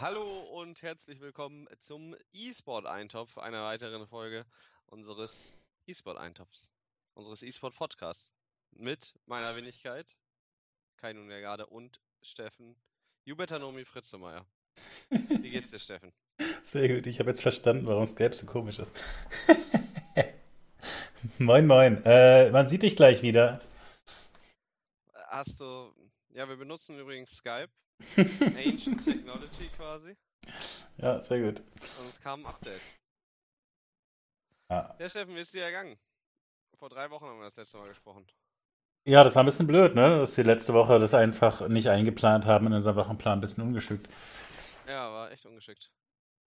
hallo und herzlich willkommen zum E-Sport-Eintopf, einer weiteren Folge unseres E-Sport-Eintopfs, unseres E-Sport-Podcasts. Mit meiner Wenigkeit, Kai Nunegade und Steffen Jubetanomi Fritzemeier. Wie geht's dir, Steffen? Sehr gut, ich habe jetzt verstanden, warum Skype so komisch ist. moin, moin. Äh, man sieht dich gleich wieder. Hast du. Ja, wir benutzen übrigens Skype. Ancient Technology quasi. Ja, sehr gut. Und es kam ein Update. Ja. Ja, Steffen, wie ist dir ergangen? Vor drei Wochen haben wir das letzte Mal gesprochen. ja, das war ein bisschen blöd, ne? Dass wir letzte Woche das einfach nicht eingeplant haben in unserem Wochenplan, ein bisschen ungeschickt. Ja, war echt ungeschickt.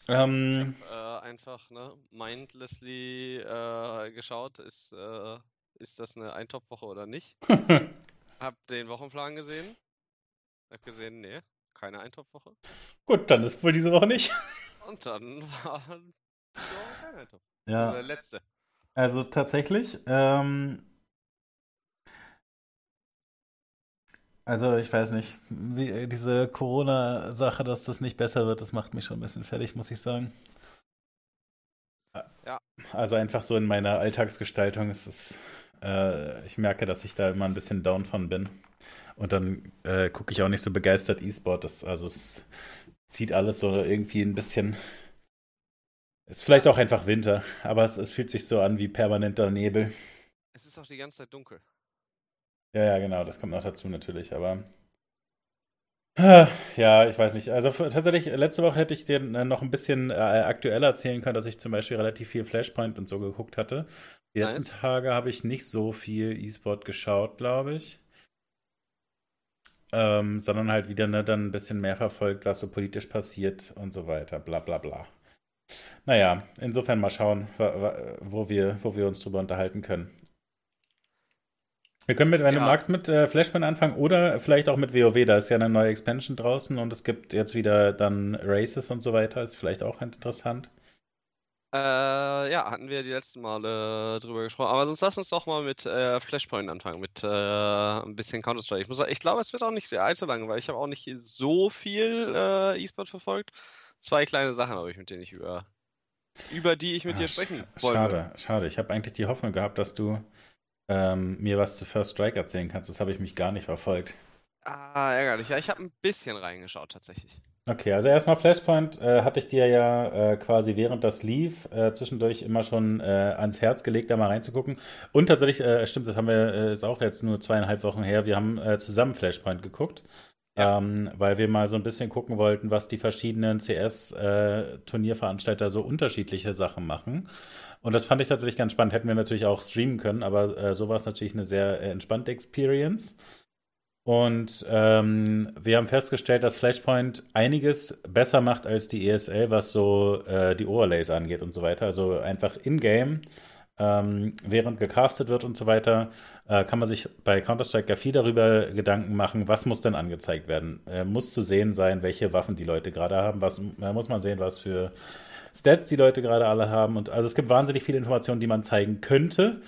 Ähm, Ich hab äh, einfach ne, mindlessly äh, geschaut, ist, äh, ist das eine Eintopfwoche oder nicht. Hab den Wochenplan gesehen. Hab gesehen, nee, keine Eintopfwoche. gut, dann ist wohl diese Woche nicht. Und dann war diese Woche kein Eintopf. Ja. So, der letzte. Also tatsächlich, ähm, also ich weiß nicht, wie, diese Corona-Sache, dass das nicht besser wird, das macht mich schon ein bisschen fertig, muss ich sagen. Ja. Also einfach so in meiner Alltagsgestaltung ist es, äh, ich merke, dass ich da immer ein bisschen down von bin. Und dann äh, gucke ich auch nicht so begeistert E-Sport. Das, also es zieht alles so irgendwie ein bisschen. Ist vielleicht auch einfach Winter, aber es, es fühlt sich so an wie permanenter Nebel. Es ist auch die ganze Zeit dunkel. Ja, ja, genau, das kommt noch dazu natürlich, aber. Ah, Ja, ich weiß nicht. Also tatsächlich, letzte Woche hätte ich dir äh, noch ein bisschen äh, aktueller erzählen können, dass ich zum Beispiel relativ viel Flashpoint und so geguckt hatte. Die letzten Nice. Tage habe ich nicht so viel E-Sport geschaut, glaube ich. Ähm, sondern halt wieder ne, dann ein bisschen mehr verfolgt, was so politisch passiert und so weiter, bla bla bla. Naja, insofern mal schauen, wo wir, wo wir uns drüber unterhalten können. Wir können mit, wenn du Ja. magst, mit äh, Flashpoint anfangen oder vielleicht auch mit WoW. Da ist ja eine neue Expansion draußen und es gibt jetzt wieder dann Races und so weiter. Ist vielleicht auch interessant. Äh, ja, hatten wir die letzten Male drüber gesprochen. Aber sonst lass uns doch mal mit äh, Flashpoint anfangen, mit äh, ein bisschen Counter-Strike. Ich muss sagen, ich glaube, es wird auch nicht sehr allzu lange, weil ich habe auch nicht so viel äh, E-Sport verfolgt. Zwei kleine Sachen habe ich, mit denen ich über, über die ich mit Ah, dir sch- sprechen wollte. Schade, schade. Ich habe eigentlich die Hoffnung gehabt, dass du ähm, mir was zu First Strike erzählen kannst. Das habe ich mich gar nicht verfolgt. Ah, ärgerlich. Ja, ich habe ein bisschen reingeschaut tatsächlich. Okay, also erstmal Flashpoint äh, hatte ich dir ja äh, quasi während das lief äh, zwischendurch immer schon äh, ans Herz gelegt, da mal reinzugucken. Und tatsächlich, äh, stimmt, das haben wir, äh, ist auch jetzt nur zweieinhalb Wochen her, wir haben zusammen Flashpoint geguckt, Ja. ähm, weil wir mal so ein bisschen gucken wollten, was die verschiedenen CS-Turnierveranstalter so unterschiedliche Sachen machen. Und das fand ich tatsächlich ganz spannend. Hätten wir natürlich auch streamen können, aber so war es natürlich eine sehr entspannte Experience. Und ähm, wir haben festgestellt, dass Flashpoint einiges besser macht als die ESL, was so äh, die Overlays angeht und so weiter. Also einfach in-game, ähm, während gecastet wird und so weiter, äh, kann man sich bei Counter-Strike ja viel darüber Gedanken machen, was muss denn angezeigt werden. Äh, muss zu sehen sein, welche Waffen die Leute gerade haben, was äh, muss man sehen, was für Stats die Leute gerade alle haben. Und also es gibt wahnsinnig viele Informationen, die man zeigen könnte.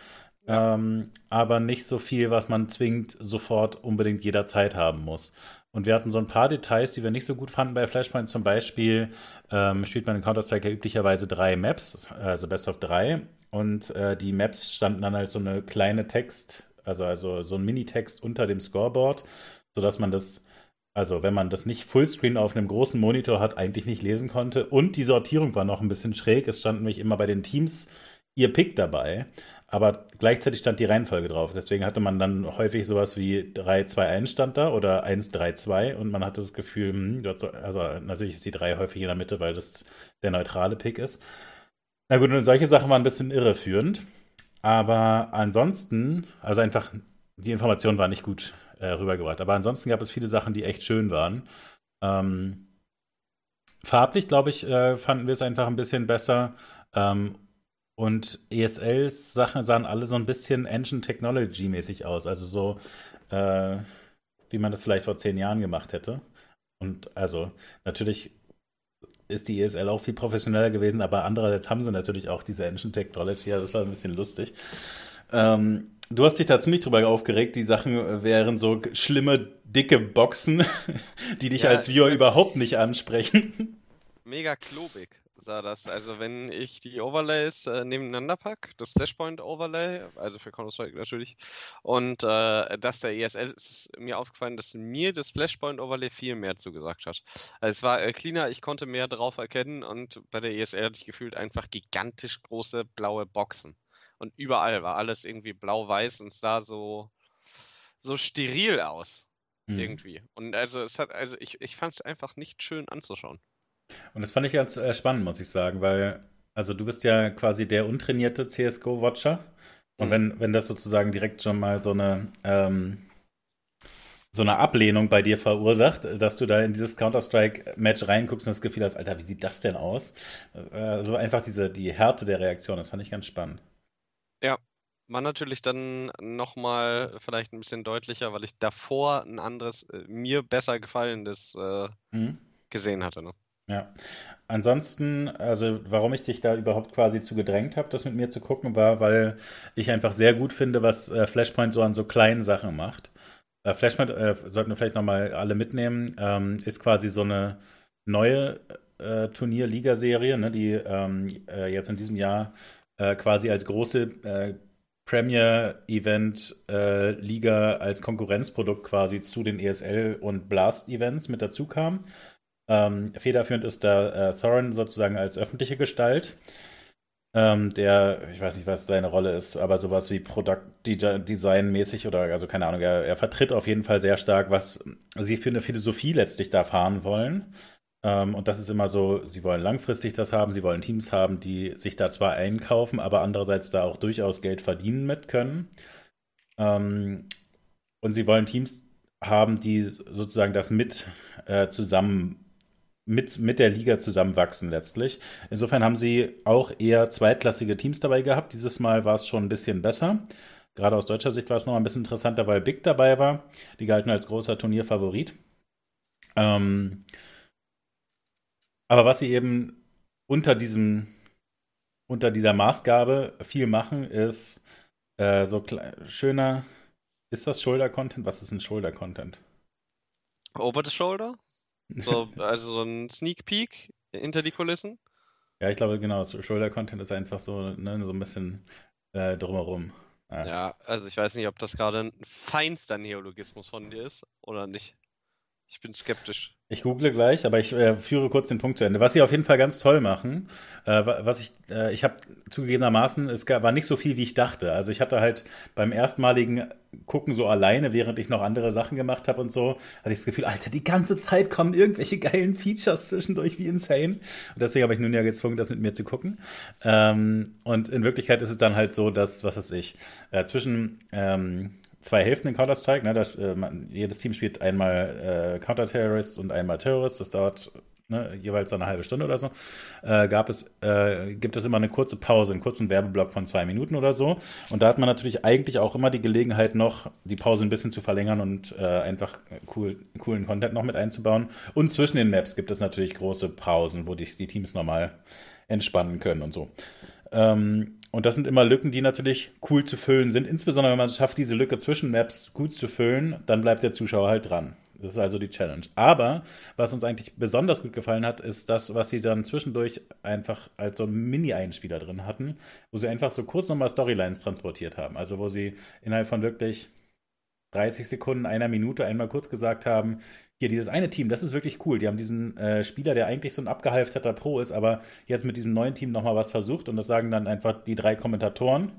Ja. Ähm, aber nicht so viel, was man zwingend sofort unbedingt jederzeit haben muss. Und wir hatten so ein paar Details, die wir nicht so gut fanden bei Flashpoint. Zum Beispiel ähm, spielt man in Counter-Strike ja üblicherweise drei Maps, also Best of drei. Und äh, die Maps standen dann als so eine kleine Text, also, also so ein Minitext unter dem Scoreboard, sodass man das, also wenn man das nicht Fullscreen auf einem großen Monitor hat, eigentlich nicht lesen konnte. Und die Sortierung war noch ein bisschen schräg. Es stand nämlich immer bei den Teams ihr Pick dabei. Aber gleichzeitig stand die Reihenfolge drauf. Deswegen hatte man dann häufig sowas wie 3-2-1 stand da oder 1-3-2 und man hatte das Gefühl, hm, also natürlich ist die 3 häufig in der Mitte, weil das der neutrale Pick ist. Na gut, und solche Sachen waren ein bisschen irreführend. Aber ansonsten, also einfach, die Information war nicht gut äh, rübergebracht. Aber ansonsten gab es viele Sachen, die echt schön waren. Ähm, farblich, glaube ich, äh, fanden wir es einfach ein bisschen besser. Ähm, und ESLs Sachen sahen alle so ein bisschen Engine Technology mäßig aus. Also so, äh, wie man das vielleicht vor zehn Jahren gemacht hätte. Und also natürlich ist die ESL auch viel professioneller gewesen, aber andererseits haben sie natürlich auch diese Engine Technology. Ja, das war ein bisschen lustig. Ähm, du hast dich da ziemlich drüber aufgeregt. Die Sachen wären so schlimme, dicke Boxen, die dich ja, als Viewer überhaupt nicht ansprechen. Mega klobig sah das. Also wenn ich die Overlays äh, nebeneinander packe, das Flashpoint Overlay, also für Counter-Strike natürlich, und äh, das der ESL, ist mir aufgefallen, dass mir das Flashpoint Overlay viel mehr zugesagt hat. Also es war äh, cleaner, ich konnte mehr drauf erkennen und bei der ESL hatte ich gefühlt einfach gigantisch große blaue Boxen. Und überall war alles irgendwie blau-weiß und sah so, so steril aus. Mhm. Irgendwie. Und also es hat, also ich, ich fand es einfach nicht schön anzuschauen. Und das fand ich ganz äh, spannend, muss ich sagen, weil, also du bist ja quasi der untrainierte CSGO-Watcher. Und mhm. wenn, wenn das sozusagen direkt schon mal so eine, ähm, so eine Ablehnung bei dir verursacht, dass du da in dieses Counter-Strike-Match reinguckst und das Gefühl hast, Alter, wie sieht das denn aus? Äh, so einfach diese, die Härte der Reaktion, das fand ich ganz spannend. Ja, war natürlich dann nochmal vielleicht ein bisschen deutlicher, weil ich davor ein anderes, äh, mir besser gefallendes äh, mhm. gesehen hatte. Ne? Ja. Ansonsten, also warum ich dich da überhaupt quasi zu gedrängt habe, das mit mir zu gucken, war, weil ich einfach sehr gut finde, was äh, Flashpoint so an so kleinen Sachen macht. Äh, Flashpoint, äh, sollten wir vielleicht nochmal alle mitnehmen, ähm, ist quasi so eine neue äh, Turnier-Liga-Serie, ne, die ähm, äh, jetzt in diesem Jahr äh, quasi als große äh, Premier-Event-Liga als Konkurrenzprodukt quasi zu den ESL und Blast-Events mit dazu kam. Ähm, federführend ist da äh, Thorin sozusagen als öffentliche Gestalt. Ähm, der, ich weiß nicht, was seine Rolle ist, aber sowas wie Product Design mäßig oder, also keine Ahnung, er, er, vertritt auf jeden Fall sehr stark, was sie für eine Philosophie letztlich da fahren wollen. Ähm, und das ist immer so, sie wollen langfristig das haben, sie wollen Teams haben, die sich da zwar einkaufen, aber andererseits da auch durchaus Geld verdienen mit können. Ähm, und sie wollen Teams haben, die sozusagen das mit äh, zusammen mit, mit der Liga zusammenwachsen letztlich. Insofern haben sie auch eher zweitklassige Teams dabei gehabt. Dieses Mal war es schon ein bisschen besser. Gerade aus deutscher Sicht war es noch ein bisschen interessanter, weil Big dabei war. Die galten als großer Turnierfavorit. Ähm, aber was sie eben unter diesem unter dieser Maßgabe viel machen, ist äh, so schöner. Ist das Shoulder-Content? Was ist ein Shoulder-Content? Over the shoulder? So, also so ein Sneak Peek hinter die Kulissen. Ja, ich glaube, genau. Shoulder-Content ist einfach so, ne, so ein bisschen äh, drumherum. Ja. ja, also ich weiß nicht, ob das gerade ein feinster Neologismus von dir ist oder nicht. Ich bin skeptisch. Ich google gleich, aber ich äh, führe kurz den Punkt zu Ende. Was sie auf jeden Fall ganz toll machen, äh, was ich, äh, ich habe zugegebenermaßen, es war nicht so viel, wie ich dachte. Also ich hatte halt beim erstmaligen Gucken so alleine, während ich noch andere Sachen gemacht habe und so, hatte ich das Gefühl, Alter, die ganze Zeit kommen irgendwelche geilen Features zwischendurch, wie insane. Und deswegen habe ich nun ja gezwungen, das mit mir zu gucken. Ähm, und in Wirklichkeit ist es dann halt so, dass, was weiß ich, äh, zwischen ähm, zwei Hälften in Counter-Strike. Ne? Das, äh, jedes Team spielt einmal äh, Counter-Terrorist und einmal Terrorist. Das dauert ne, jeweils eine halbe Stunde oder so. Äh, gab es, äh, gibt es immer eine kurze Pause, einen kurzen Werbeblock von zwei Minuten oder so. Und da hat man natürlich eigentlich auch immer die Gelegenheit, noch die Pause ein bisschen zu verlängern und äh, einfach cool, coolen Content noch mit einzubauen. Und zwischen den Maps gibt es natürlich große Pausen, wo die, die Teams normal entspannen können und so. Ähm, und das sind immer Lücken, die natürlich cool zu füllen sind. Insbesondere wenn man es schafft, diese Lücke zwischen Maps gut zu füllen, dann bleibt der Zuschauer halt dran. Das ist also die Challenge. Aber was uns eigentlich besonders gut gefallen hat, ist das, was sie dann zwischendurch einfach als so Mini-Einspieler drin hatten, wo sie einfach so kurz nochmal Storylines transportiert haben. Also wo sie innerhalb von wirklich 30 Sekunden, einer Minute einmal kurz gesagt haben, hier dieses eine Team, das ist wirklich cool. Die haben diesen äh, Spieler, der eigentlich so ein abgehalfterter Pro ist, aber jetzt mit diesem neuen Team nochmal was versucht und das sagen dann einfach die drei Kommentatoren.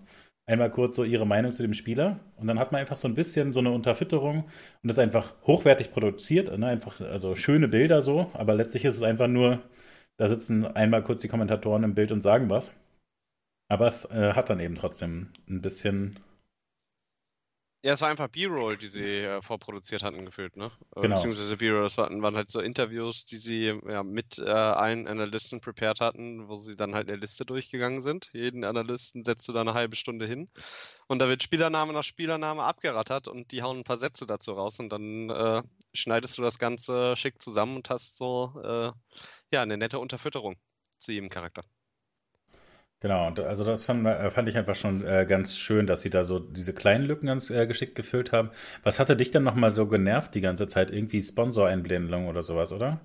Einmal kurz so ihre Meinung zu dem Spieler und dann hat man einfach so ein bisschen so eine Unterfütterung und das einfach hochwertig produziert, ne? einfach also schöne Bilder so, aber letztlich ist es einfach nur, da sitzen einmal kurz die Kommentatoren im Bild und sagen was. Aber es äh, hat dann eben trotzdem ein bisschen ja, es war einfach B-Roll, die sie äh, vorproduziert hatten, gefühlt, ne? Äh, genau. Beziehungsweise B-Roll, das waren, waren, halt so Interviews, die sie ja, mit äh, allen Analysten prepared hatten, wo sie dann halt eine Liste durchgegangen sind. Jeden Analysten setzt du da eine halbe Stunde hin. Und da wird Spielername nach Spielername abgerattert und die hauen ein paar Sätze dazu raus und dann äh, schneidest du das Ganze schick zusammen und hast so, äh, ja, eine nette Unterfütterung zu jedem Charakter. Genau, also das fand, äh, fand ich einfach schon äh, ganz schön, dass sie da so diese kleinen Lücken ganz äh, geschickt gefüllt haben. Was hatte dich dann nochmal so genervt die ganze Zeit? Irgendwie Sponsor-Einblendung oder sowas, oder?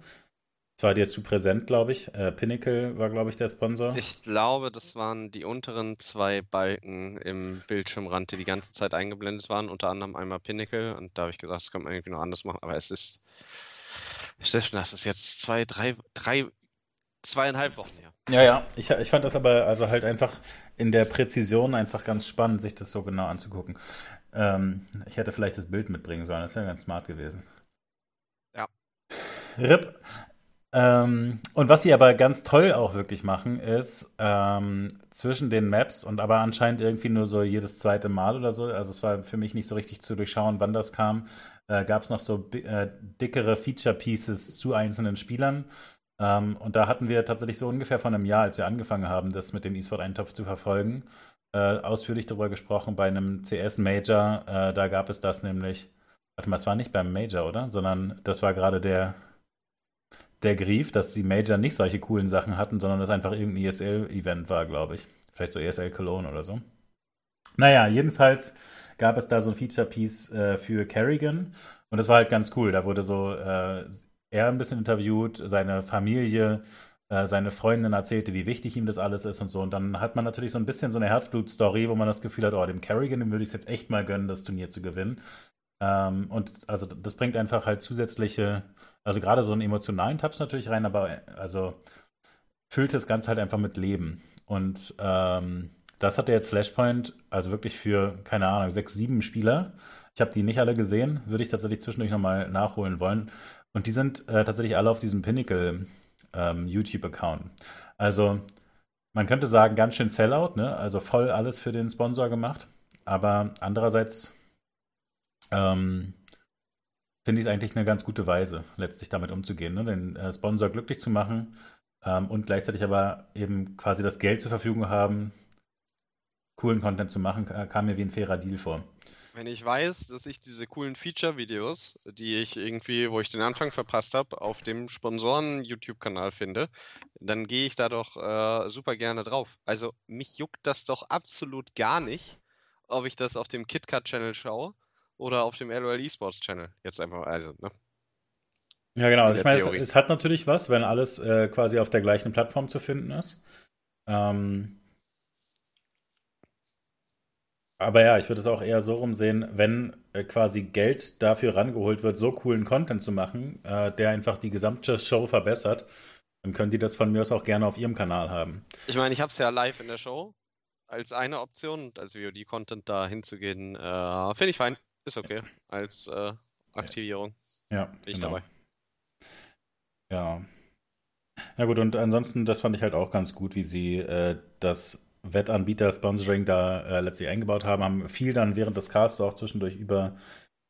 Das war dir zu präsent, glaube ich. Äh, Pinnacle war, glaube ich, der Sponsor. Ich glaube, das waren die unteren zwei Balken im Bildschirmrand, die die ganze Zeit eingeblendet waren. Unter anderem einmal Pinnacle. Und da habe ich gesagt, das kann man irgendwie noch anders machen. Aber es ist, Steffen, das ist jetzt zwei, drei, drei, zweieinhalb Wochen her. Ja, ja. Ich, ich fand das aber also halt einfach in der Präzision einfach ganz spannend, sich das so genau anzugucken. Ähm, ich hätte vielleicht das Bild mitbringen sollen, das wäre ganz smart gewesen. Ja. RIP. Ähm, und was sie aber ganz toll auch wirklich machen, ist ähm, zwischen den Maps und aber anscheinend irgendwie nur so jedes zweite Mal oder so, also es war für mich nicht so richtig zu durchschauen, wann das kam, äh, gab es noch so äh, dickere Feature Pieces zu einzelnen Spielern. Ähm, und da hatten wir tatsächlich so ungefähr vor einem Jahr, als wir angefangen haben, das mit dem E-Sport-Eintopf zu verfolgen, äh, ausführlich darüber gesprochen bei einem CS-Major. Äh, da gab es das nämlich, warte mal, es war nicht beim Major, oder? Sondern das war gerade der, der Grief, dass die Major nicht solche coolen Sachen hatten, sondern das einfach irgendein ESL-Event war, glaube ich. Vielleicht so ESL Cologne oder so. Naja, jedenfalls gab es da so ein Feature-Piece äh, für Kerrigan und das war halt ganz cool. Da wurde so äh, er ein bisschen interviewt, seine Familie, äh, seine Freundin erzählte, wie wichtig ihm das alles ist und so. Und dann hat man natürlich so ein bisschen so eine Herzblut-Story, wo man das Gefühl hat, oh, dem Kerrigan, dem würde ich es jetzt echt mal gönnen, das Turnier zu gewinnen. Ähm, und also das bringt einfach halt zusätzliche, also gerade so einen emotionalen Touch natürlich rein, aber also füllt das Ganze halt einfach mit Leben. Und ähm, das hat er jetzt Flashpoint, also wirklich für, keine Ahnung, sechs, sieben Spieler. Ich habe die nicht alle gesehen, würde ich tatsächlich zwischendurch nochmal nachholen wollen. Und die sind äh, tatsächlich alle auf diesem Pinnacle ähm, YouTube-Account. Also man könnte sagen, ganz schön Sellout, ne? Also voll alles für den Sponsor gemacht. Aber andererseits ähm, finde ich es eigentlich eine ganz gute Weise, letztlich damit umzugehen, ne? den äh, Sponsor glücklich zu machen ähm, und gleichzeitig aber eben quasi das Geld zur Verfügung haben, coolen Content zu machen, kam mir wie ein fairer Deal vor. Wenn ich weiß, dass ich diese coolen Feature-Videos, die ich irgendwie, wo ich den Anfang verpasst habe, auf dem Sponsoren-YouTube-Kanal finde, dann gehe ich da doch äh, super gerne drauf. Also mich juckt das doch absolut gar nicht, ob ich das auf dem KitKat-Channel schaue oder auf dem LOL Esports-Channel. Jetzt einfach, also, ne? Ja, genau. Also ich meine, es, es, hat natürlich was, wenn alles äh, quasi auf der gleichen Plattform zu finden ist. Ähm, aber ja, ich würde es auch eher so rumsehen, wenn äh, quasi Geld dafür rangeholt wird, so coolen Content zu machen, äh, der einfach die gesamte Show verbessert, dann können die das von mir aus auch gerne auf ihrem Kanal haben. Ich meine, ich habe es ja live in der Show als eine Option und als VOD-Content da hinzugehen, äh, finde ich fein. Ist okay. Als äh, Aktivierung. Ja. Bin ich genau. dabei. Ja. Ja gut, und ansonsten, das fand ich halt auch ganz gut, wie sie äh, das Wettanbieter-Sponsoring da äh, letztlich eingebaut haben, haben viel dann während des Casts auch zwischendurch über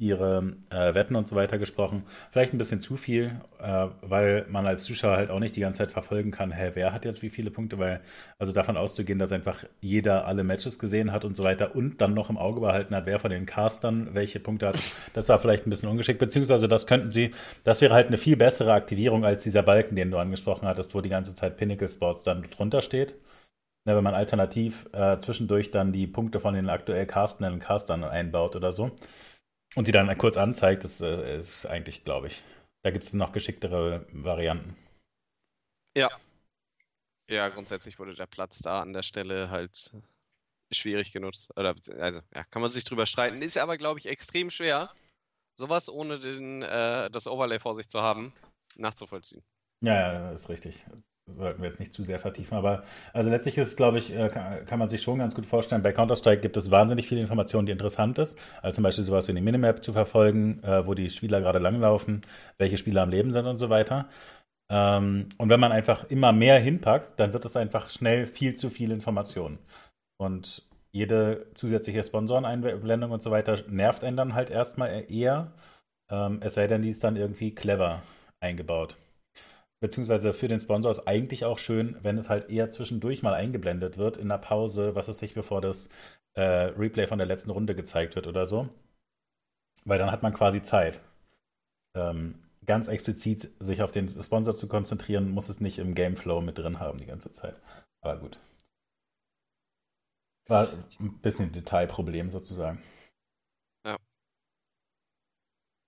ihre äh, Wetten und so weiter gesprochen. Vielleicht ein bisschen zu viel, äh, weil man als Zuschauer halt auch nicht die ganze Zeit verfolgen kann, hä, wer hat jetzt wie viele Punkte, weil also davon auszugehen, dass einfach jeder alle Matches gesehen hat und so weiter und dann noch im Auge behalten hat, wer von den Castern welche Punkte hat, das war vielleicht ein bisschen ungeschickt, beziehungsweise das könnten sie, das wäre halt eine viel bessere Aktivierung als dieser Balken, den du angesprochen hattest, wo die ganze Zeit Pinnacle Sports dann drunter steht. Ne, wenn man alternativ äh, zwischendurch dann die Punkte von den aktuell castenden Castern einbaut oder so und die dann kurz anzeigt, das äh, ist eigentlich, glaube ich, da gibt es noch geschicktere Varianten. Ja. Ja, grundsätzlich wurde der Platz da an der Stelle halt schwierig genutzt. Oder, also, ja, kann man sich drüber streiten. Ist ja aber, glaube ich, extrem schwer, sowas ohne den, äh, das Overlay vor sich zu haben, nachzuvollziehen. Ja, ja, ist richtig sollten wir jetzt nicht zu sehr vertiefen, aber also letztlich ist, glaube ich, äh, kann, man sich schon ganz gut vorstellen, bei Counter-Strike gibt es wahnsinnig viele Informationen, die interessant ist. Also zum Beispiel sowas wie eine Minimap zu verfolgen, äh, wo die Spieler gerade langlaufen, welche Spieler am Leben sind und so weiter. Ähm, und wenn man einfach immer mehr hinpackt, dann wird es einfach schnell viel zu viel Informationen. Und jede zusätzliche Sponsoreneinblendung und so weiter nervt einen dann halt erstmal eher, ähm, es sei denn, die ist dann irgendwie clever eingebaut beziehungsweise für den Sponsor ist eigentlich auch schön, wenn es halt eher zwischendurch mal eingeblendet wird in der Pause, was es sich bevor das äh, Replay von der letzten Runde gezeigt wird oder so. Weil dann hat man quasi Zeit. Ähm, ganz explizit sich auf den Sponsor zu konzentrieren, muss es nicht im Gameflow mit drin haben die ganze Zeit. Aber gut. War ein bisschen Detailproblem sozusagen. Ja.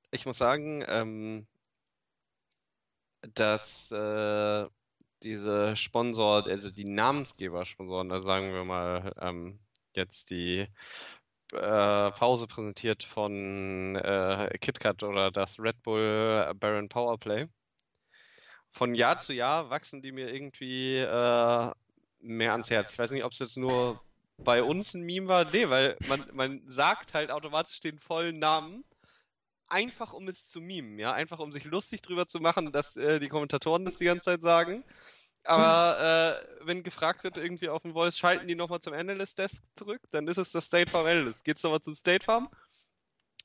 Ich muss sagen, ähm, dass äh, diese Sponsor, also die Namensgeber-Sponsoren, da sagen wir mal ähm, jetzt die äh, Pause präsentiert von äh, KitKat oder das Red Bull Baron Powerplay. Von Jahr zu Jahr wachsen die mir irgendwie äh, mehr ans Herz. Ich weiß nicht, ob es jetzt nur bei uns ein Meme war. Nee, weil man, man sagt halt automatisch den vollen Namen einfach um es zu mimen, ja, einfach um sich lustig drüber zu machen, dass äh, die Kommentatoren das die ganze Zeit sagen. Aber äh, wenn gefragt wird, irgendwie auf dem Voice, schalten die nochmal zum Analyst Desk zurück, dann ist es das State Farm Analyst. Geht's nochmal zum State Farm?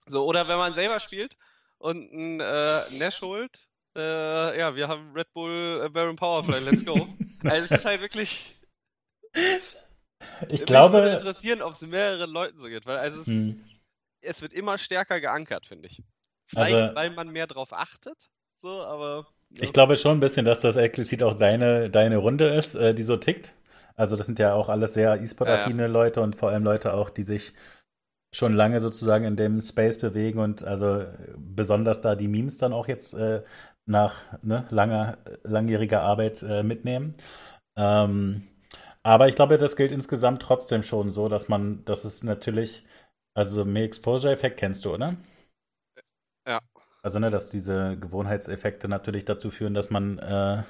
So, oder wenn man selber spielt und ein äh, Nash holt, äh, ja, wir haben Red Bull äh, Baron Powerfly, let's go. also es ist halt wirklich. Ich glaube. Würde interessieren, ob es mehreren Leuten so geht, weil also es, hm. es wird immer stärker geankert, finde ich. Vielleicht, also, weil man mehr drauf achtet, so, aber. Ich glaube schon ein bisschen, dass das explizit auch deine, deine Runde ist, äh, die so tickt. Also das sind ja auch alles sehr e-sport-affine ja, ja. Leute und vor allem Leute auch, die sich schon lange sozusagen in dem Space bewegen und also besonders da die Memes dann auch jetzt äh, nach ne, langer, langjähriger Arbeit äh, mitnehmen. Ähm, aber ich glaube, das gilt insgesamt trotzdem schon so, dass man, dass es natürlich, also mehr Exposure-Effekt kennst du, oder? Ja. Also, ne, dass diese Gewohnheitseffekte natürlich dazu führen, dass man äh,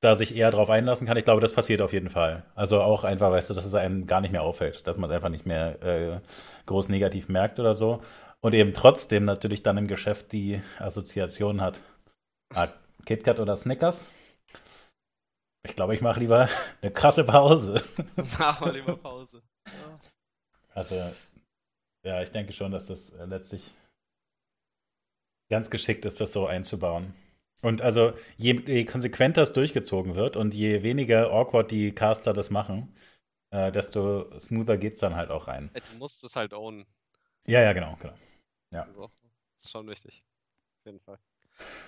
da sich eher drauf einlassen kann. Ich glaube, das passiert auf jeden Fall. Also auch einfach, weißt du, dass es einem gar nicht mehr auffällt, dass man es einfach nicht mehr äh, groß negativ merkt oder so. Und eben trotzdem natürlich dann im Geschäft die Assoziation hat. Ah, KitKat oder Snickers? Ich glaube, ich mache lieber eine krasse Pause. Mach mal lieber Pause. Also, ja, ich denke schon, dass das äh, letztlich ganz geschickt ist, das so einzubauen. Und also, je, je konsequenter es durchgezogen wird und je weniger awkward die Caster das machen, äh, desto smoother geht es dann halt auch rein. Du musst es halt ownen. Ja, ja, genau, genau. Ja. Also, das ist schon wichtig. Auf jeden Fall.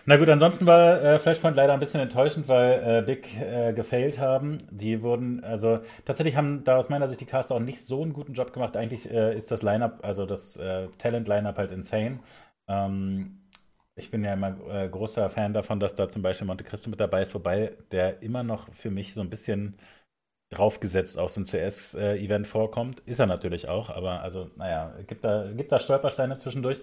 Na gut, ansonsten war äh, Flashpoint leider ein bisschen enttäuschend, weil äh, Big äh, gefailt haben. Die wurden, also tatsächlich haben da aus meiner Sicht die Caster auch nicht so einen guten Job gemacht. Eigentlich äh, ist das Lineup, also das äh, Talent-Lineup halt insane. Ähm, ich bin ja immer äh, großer Fan davon, dass da zum Beispiel Monte Cristo mit dabei ist, wobei der immer noch für mich so ein bisschen draufgesetzt auf so ein CS-Event vorkommt. Ist er natürlich auch, aber also, naja, gibt da, gibt da Stolpersteine zwischendurch.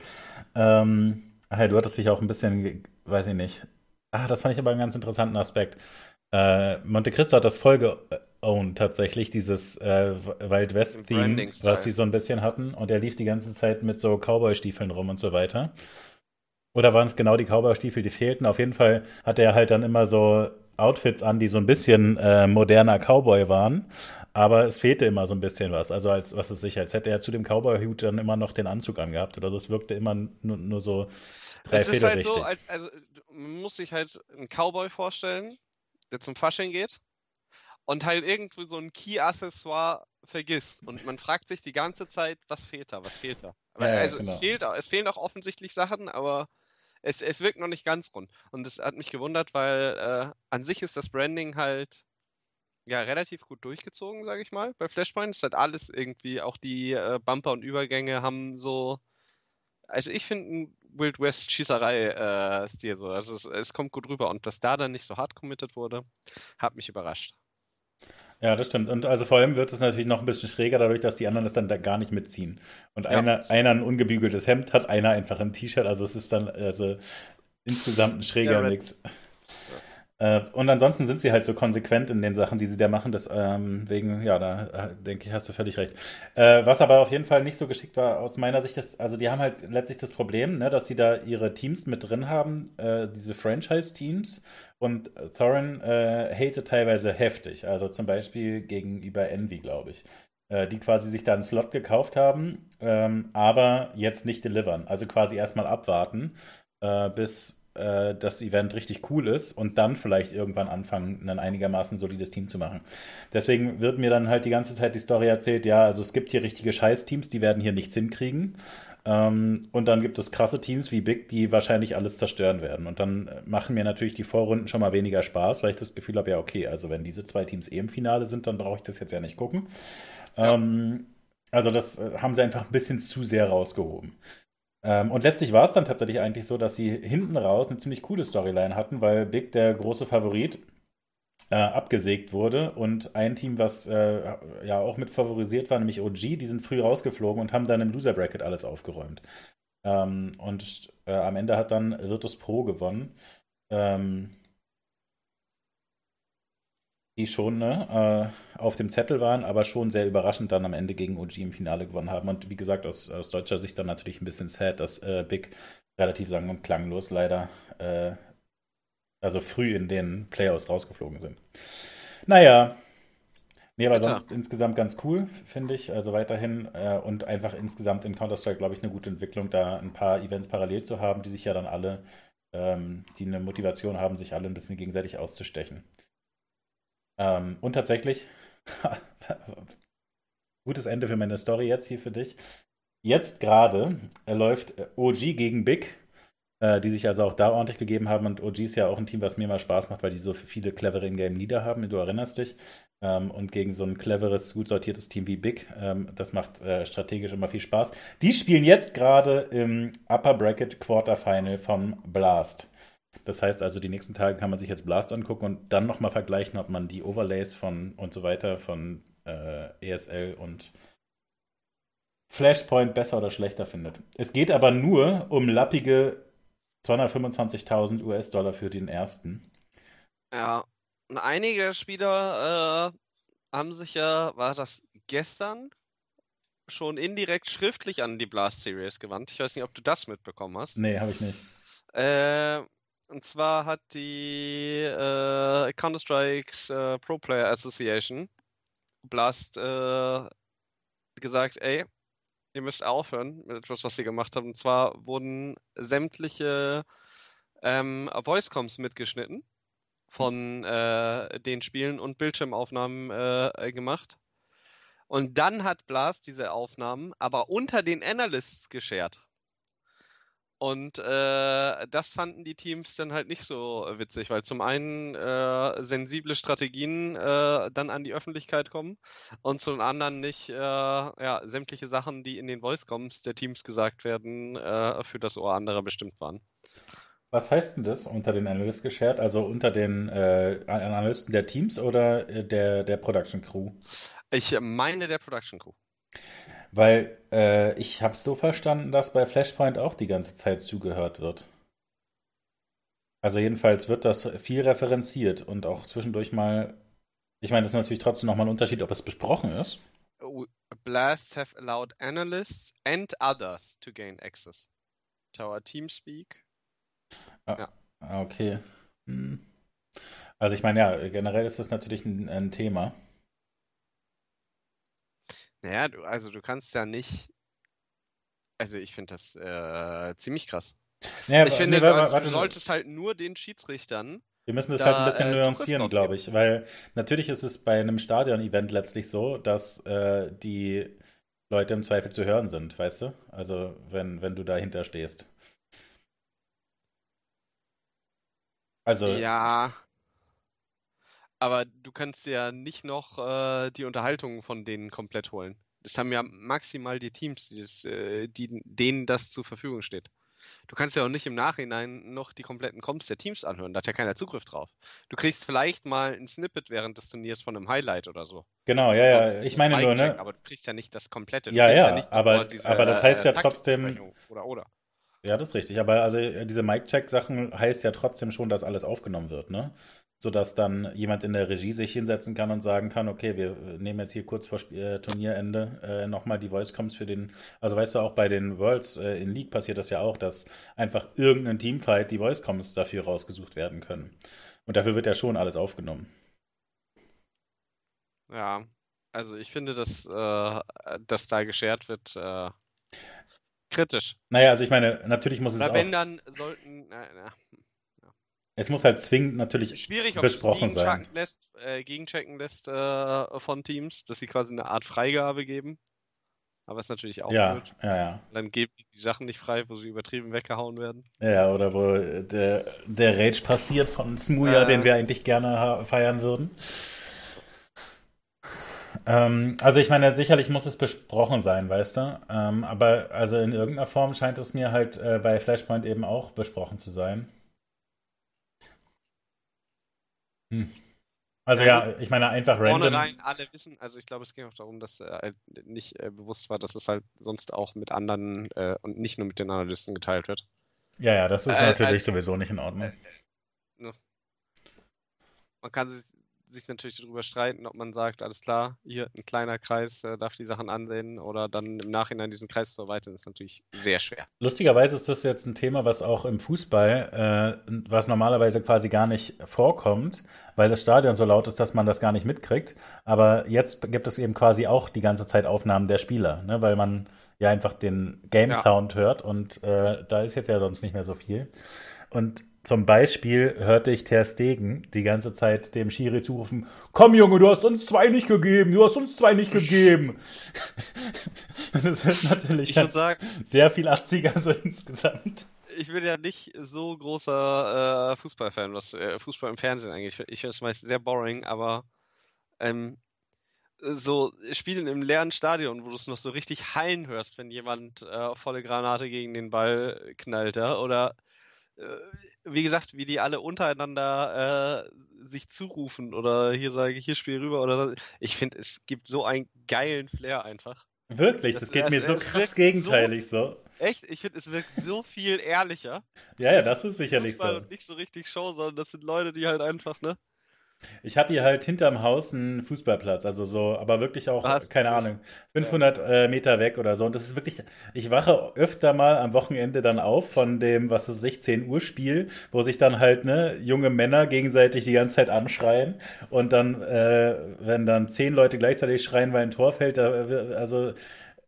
Ähm, Ja, du hattest dich auch ein bisschen, weiß ich nicht. Ah, das fand ich aber einen ganz interessanten Aspekt. Äh, Monte Cristo hat das voll geowned tatsächlich, dieses äh, Wild West-Theme, was sie so ein bisschen hatten. Und er lief die ganze Zeit mit so Cowboy-Stiefeln rum und so weiter. Oder waren es genau die Cowboy-Stiefel, die fehlten? Auf jeden Fall hatte er halt dann immer so Outfits an, die so ein bisschen äh, moderner Cowboy waren. Aber es fehlte immer so ein bisschen was. Also als, was ist sicher, als hätte er zu dem Cowboy-Hut dann immer noch den Anzug angehabt oder so. Es wirkte immer nur, nur so drei Es ist halt so, als, also man muss sich halt einen Cowboy vorstellen, der zum Fasching geht und halt irgendwie so ein Key-Accessoire vergisst. Und man fragt sich die ganze Zeit, was fehlt da, was fehlt da. Aber, ja, also genau. es, fehlt, es fehlen auch offensichtlich Sachen, aber es, es wirkt noch nicht ganz rund. Und das hat mich gewundert, weil äh, an sich ist das Branding halt ja relativ gut durchgezogen, sage ich mal. Bei Flashpoint ist halt alles irgendwie, auch die äh, Bumper und Übergänge haben so. Also ich finde ein Wild West Schießerei-Stil äh, so. Also es, es, kommt gut rüber. Und dass da dann nicht so hart committed wurde, hat mich überrascht. Ja, das stimmt. Und also vor allem wird es natürlich noch ein bisschen schräger, dadurch, dass die anderen das dann da gar nicht mitziehen. Und ja. einer, einer ein ungebügeltes Hemd hat, einer einfach ein T-Shirt. Also es ist dann also insgesamt ein schräger ja, Mix. Äh, und ansonsten sind sie halt so konsequent in den Sachen, die sie da machen. Deswegen, ähm, ja, da äh, denke ich, hast du völlig recht. Äh, was aber auf jeden Fall nicht so geschickt war aus meiner Sicht, ist, also die haben halt letztlich das Problem, ne, dass sie da ihre Teams mit drin haben, äh, diese Franchise-Teams. Und Thorin äh, hatet teilweise heftig. Also zum Beispiel gegenüber Envy, glaube ich äh, die quasi sich da einen Slot gekauft haben, ähm, aber jetzt nicht delivern. Also quasi erstmal abwarten, bis äh, das Event richtig cool ist und dann vielleicht irgendwann anfangen, ein einigermaßen solides Team zu machen. Deswegen wird mir dann halt die ganze Zeit die Story erzählt, ja, also es gibt hier richtige Scheißteams, die werden hier nichts hinkriegen. Ähm, und dann gibt es krasse Teams wie Big, die wahrscheinlich alles zerstören werden. Und dann machen mir natürlich die Vorrunden schon mal weniger Spaß, weil ich das Gefühl habe, ja, okay, also wenn diese zwei Teams eh im Finale sind, dann brauche ich das jetzt ja nicht gucken. Ja. Ähm, also das äh, haben sie einfach ein bisschen zu sehr rausgehoben. Ähm, und letztlich war es dann tatsächlich eigentlich so, dass sie hinten raus eine ziemlich coole Storyline hatten, weil Big, der große Favorit, äh, abgesägt wurde. Und ein Team, was äh, ja auch mit favorisiert war, nämlich OG, die sind früh rausgeflogen und haben dann im Loser Bracket alles aufgeräumt. Ähm, und äh, am Ende hat dann Virtus Pro gewonnen. Ähm, die schon ne, äh, auf dem Zettel waren, aber schon sehr überraschend dann am Ende gegen OG im Finale gewonnen haben. Und wie gesagt, aus, aus deutscher Sicht dann natürlich ein bisschen sad, dass äh, Big relativ sang- und klanglos leider äh, also früh in den Playoffs rausgeflogen sind. Naja. Nee, aber Bitte. sonst insgesamt ganz cool, finde ich. Also weiterhin äh, und einfach insgesamt in Counter-Strike, glaube ich, eine gute Entwicklung, da ein paar Events parallel zu haben, die sich ja dann alle, ähm, die eine Motivation haben, sich alle ein bisschen gegenseitig auszustechen. Ähm, und tatsächlich, gutes Ende für meine Story jetzt hier für dich. Jetzt gerade äh, läuft OG gegen Big äh, die sich also auch da ordentlich gegeben haben. Und OG ist ja auch ein Team, was mir mal Spaß macht, weil die so viele clevere In-Game-Leader haben, du erinnerst dich. Ähm, und gegen so ein cleveres, gut sortiertes Team wie Big, ähm, das macht äh, strategisch immer viel Spaß. Die spielen jetzt gerade im Upper Bracket Quarterfinal von Blast. Das heißt also, die nächsten Tage kann man sich jetzt Blast angucken und dann nochmal vergleichen, ob man die Overlays von und so weiter von äh, ESL und Flashpoint besser oder schlechter findet. Es geht aber nur um lappige 225.000 US-Dollar für den ersten. Ja, und einige Spieler äh, haben sich ja, war das gestern, schon indirekt schriftlich an die Blast Series gewandt. Ich weiß nicht, ob du das mitbekommen hast. Nee, habe ich nicht. Äh, und zwar hat die äh, Counter-Strike's äh, Pro Player Association Blast äh, gesagt, ey, ihr müsst aufhören mit etwas, was ihr gemacht habt. Und zwar wurden sämtliche ähm, Voice-Coms mitgeschnitten von äh, den Spielen und Bildschirmaufnahmen äh, gemacht. Und dann hat Blast diese Aufnahmen aber unter den Analysts geshared. Und äh, das fanden die Teams dann halt nicht so witzig, weil zum einen äh, sensible Strategien äh, dann an die Öffentlichkeit kommen und zum anderen nicht äh, ja, sämtliche Sachen, die in den Voice-Coms der Teams gesagt werden, äh, für das Ohr anderer bestimmt waren. Was heißt denn das unter den Analysts geshared? Also unter den äh, Analysten der Teams oder der, der Production Crew? Ich meine der Production Crew. Weil äh, ich habe es so verstanden, dass bei Flashpoint auch die ganze Zeit zugehört wird. Also jedenfalls wird das viel referenziert und auch zwischendurch mal. Ich meine, das ist natürlich trotzdem nochmal ein Unterschied, ob es besprochen ist. Blasts have allowed analysts and others to gain access to our Teamspeak. Ah, ja. Ah, okay. Hm. Also ich meine, ja, generell ist das natürlich ein, ein Thema. Naja, du, also du kannst ja nicht. Also ich finde das äh, ziemlich krass. Naja, ich finde, nee, warte, warte, du solltest halt nur den Schiedsrichtern. Wir müssen das da, halt ein bisschen äh, nuancieren, glaube ich, weil natürlich ist es bei einem Stadion-Event letztlich so, dass äh, die Leute im Zweifel zu hören sind, weißt du? Also wenn, wenn du dahinter stehst. Also. Ja. Aber du kannst ja nicht noch äh, die Unterhaltung von denen komplett holen. Das haben ja maximal die Teams, die das, äh, die, denen das zur Verfügung steht. Du kannst ja auch nicht im Nachhinein noch die kompletten Comps der Teams anhören, da hat ja keiner Zugriff drauf. Du kriegst vielleicht mal ein Snippet während des Turniers von einem Highlight oder so. Genau, ja, ja, ich meine nur, ne? Aber du kriegst ja nicht das komplette. ja, ja, ja aber, aber das heißt ja trotzdem. Oder, oder. Ja, das ist richtig. Aber also diese Mic-Check-Sachen heißt ja trotzdem schon, dass alles aufgenommen wird, ne? Sodass dann jemand in der Regie sich hinsetzen kann und sagen kann, okay, wir nehmen jetzt hier kurz vor äh, Turnierende äh, nochmal die Voice-Coms für den, also weißt du, auch bei den Worlds äh, in League passiert das ja auch, dass einfach irgendein Teamfight die Voice-Coms dafür rausgesucht werden können. Und dafür wird ja schon alles aufgenommen. Ja, also ich finde, dass, äh, dass da geshared wird, äh, kritisch. Naja, also ich meine, natürlich muss es wenn auch... wenn dann sollten, na, na, es muss halt zwingend natürlich Schwierig, besprochen sein. Lässt, äh, gegenchecken lässt äh, von Teams, dass sie quasi eine Art Freigabe geben. aber ist natürlich auch Ja, blöd. ja, ja. Dann geben die die Sachen nicht frei, wo sie übertrieben weggehauen werden. Ja, oder wo der, der Rage passiert von Smooya, Äh. den wir eigentlich gerne feiern würden. Ähm, also ich meine, sicherlich muss es besprochen sein, weißt du? Ähm, aber also in irgendeiner Form scheint es mir halt äh, bei Flashpoint eben auch besprochen zu sein. Hm. Also Ja, ich meine einfach random. Vornherein alle wissen, also ich glaube, es ging auch darum, dass äh, halt nicht äh, bewusst war, dass es halt sonst auch mit anderen äh, und nicht nur mit den Analysten geteilt wird. Ja, ja, das ist Äh, natürlich äh, sowieso nicht in Ordnung. Man kann sich, natürlich darüber streiten, ob man sagt, alles klar, hier ein kleiner Kreis äh, darf die Sachen ansehen oder dann im Nachhinein diesen Kreis zu erweitern, ist natürlich sehr schwer. Lustigerweise ist das jetzt ein Thema, was auch im Fußball, äh, was normalerweise quasi gar nicht vorkommt, weil das Stadion so laut ist, dass man das gar nicht mitkriegt. Aber jetzt gibt es eben quasi auch die ganze Zeit Aufnahmen der Spieler, ne? weil man ja einfach den Game Ja. Sound hört und äh, da ist jetzt ja sonst nicht mehr so viel. Und zum Beispiel hörte ich Ter Stegen die ganze Zeit dem Schiri zurufen, komm Junge, du hast uns zwei nicht gegeben, du hast uns zwei nicht gegeben. das wird natürlich sagen, sehr viel 80er so insgesamt. ich bin ja nicht so großer äh, Fußballfan, was äh, Fußball im Fernsehen eigentlich. Ich finde es meist sehr boring, aber ähm, so Spielen im leeren Stadion, wo du es noch so richtig hallen hörst, wenn jemand äh, volle Granate gegen den Ball knallt, ja, oder äh, wie gesagt, wie die alle untereinander äh, sich zurufen oder hier sage ich, hier spiel rüber oder so. Ich finde, es gibt so einen geilen Flair einfach. Wirklich, das, Das- geht es- mir so krass gegenteilig so. Echt, ich finde, es wirkt so viel ehrlicher. Ja, ja, das ist sicherlich Fußball so. und nicht so richtig Show, sondern das sind Leute, die halt einfach, ne? Ich habe hier halt hinterm Haus einen Fußballplatz, also so, aber wirklich auch, Was? keine Ahnung, 500 äh, Meter weg oder so. Und das ist wirklich, ich wache öfter mal am Wochenende dann auf von dem, was ist 16 Uhr Spiel, wo sich dann halt, ne, junge Männer gegenseitig die ganze Zeit anschreien. Und dann, äh, wenn dann zehn Leute gleichzeitig schreien, weil ein Tor fällt, da, äh, also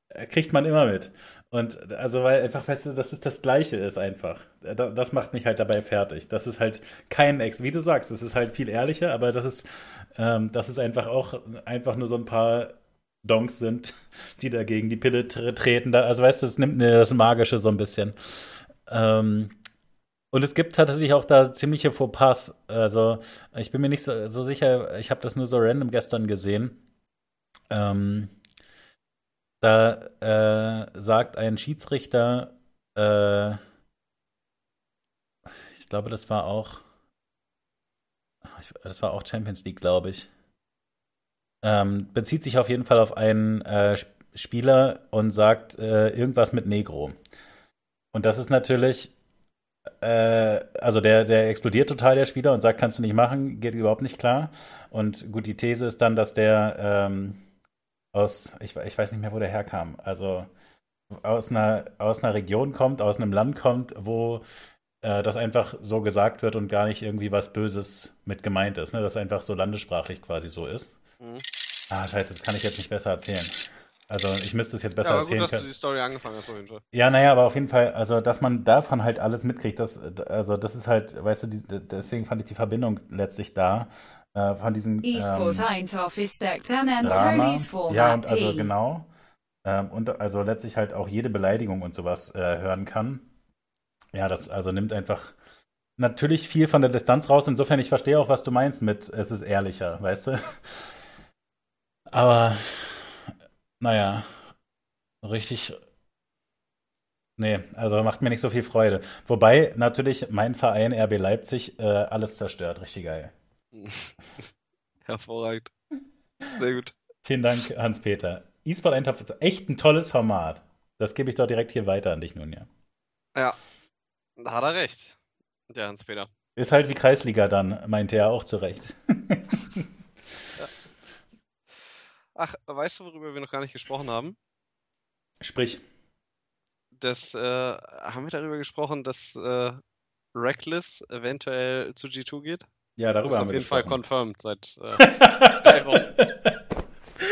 äh, kriegt man immer mit. Und also, weil einfach, weißt du, dass es das Gleiche ist einfach. Da- Das macht mich halt dabei fertig. Das ist halt kein Ex, wie du sagst, es ist halt viel ehrlicher, aber das ist, ähm, das ist einfach auch einfach nur so ein paar Donks sind, die da gegen die Pille tre- treten. Also weißt du, es nimmt mir das Magische so ein bisschen. Ähm, und es gibt tatsächlich auch da ziemliche Fauxpas. Also ich bin mir nicht so, so sicher, ich habe das nur so random gestern gesehen. Ähm, da äh, sagt ein Schiedsrichter, äh, ich glaube, das war auch, das war auch Champions League, glaube ich. Ähm, bezieht sich auf jeden Fall auf einen äh, Sp- Spieler und sagt äh, irgendwas mit Negro. Und das ist natürlich, äh, also der, der explodiert total, der Spieler, und sagt, kannst du nicht machen, geht überhaupt nicht klar. Und gut, die These ist dann, dass der ähm, aus, ich, ich weiß nicht mehr, wo der herkam, also aus einer, aus einer Region kommt, aus einem Land kommt, wo äh, das einfach so gesagt wird und gar nicht irgendwie was Böses mit gemeint ist, ne? Das einfach so landessprachlich quasi so ist. Mhm. Ah, scheiße, das kann ich jetzt nicht besser erzählen. Also ich müsste es jetzt besser Ja, aber gut, erzählen dass du die Story angefangen hast, auf jeden Fall. Ja, naja, aber auf jeden Fall, also dass man davon halt alles mitkriegt, das, also das ist halt, weißt du, die, deswegen fand ich die Verbindung letztlich da, äh, von diesem Esport ähm, Drama. Ja, und also P. genau. Ähm, und also letztlich halt auch jede Beleidigung und sowas äh, hören kann. Ja, das also nimmt einfach natürlich viel von der Distanz raus. Insofern, ich verstehe auch, was du meinst mit, es ist ehrlicher, weißt du? Aber, naja, richtig. Nee, also macht mir nicht so viel Freude. Wobei natürlich mein Verein RB Leipzig äh, alles zerstört. Richtig geil. Hervorragend. Sehr gut. Vielen Dank, Hans-Peter. E-Sport Eintopf ist echt ein tolles Format. Das gebe ich doch direkt hier weiter an dich nun, ja. Ja, da hat er recht. Der Hans-Peter. Ist halt wie Kreisliga dann, meinte er auch zu Recht. Ach, weißt du, worüber wir noch gar nicht gesprochen haben? Sprich, Das, äh, haben wir darüber gesprochen, dass äh, Reckless eventuell zu G2 geht? Ja, Das darüber ist haben auf wir jeden Fall confirmed seit äh, drei Wochen.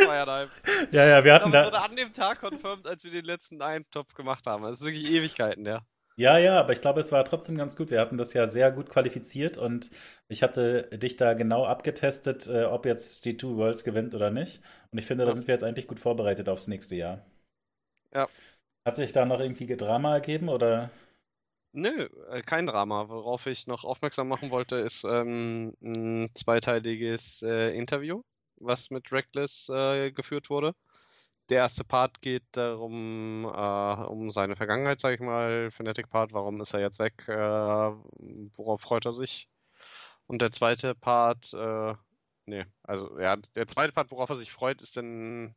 Feiertime. ja, ja, wir hatten da. an dem Tag confirmed, als wir den letzten Eintopf gemacht haben. Das ist wirklich Ewigkeiten, ja. Ja, ja, aber ich glaube, es war trotzdem ganz gut. Wir hatten das ja sehr gut qualifiziert und ich hatte dich da genau abgetestet, äh, ob jetzt G2 Worlds gewinnt oder nicht. Und ich finde, da Ja. sind wir jetzt eigentlich gut vorbereitet aufs nächste Jahr. Ja. Hat sich da noch irgendwie Drama ergeben oder? Nö, äh, kein Drama. Worauf ich noch aufmerksam machen wollte, ist ähm, ein zweiteiliges äh, Interview, was mit Reckless äh, geführt wurde. Der erste Part geht darum, äh, um seine Vergangenheit, sage ich mal. Fnatic Part, warum ist er jetzt weg? Äh, worauf freut er sich? Und der zweite Part, äh, nee, also ja, der zweite Part, worauf er sich freut, ist dann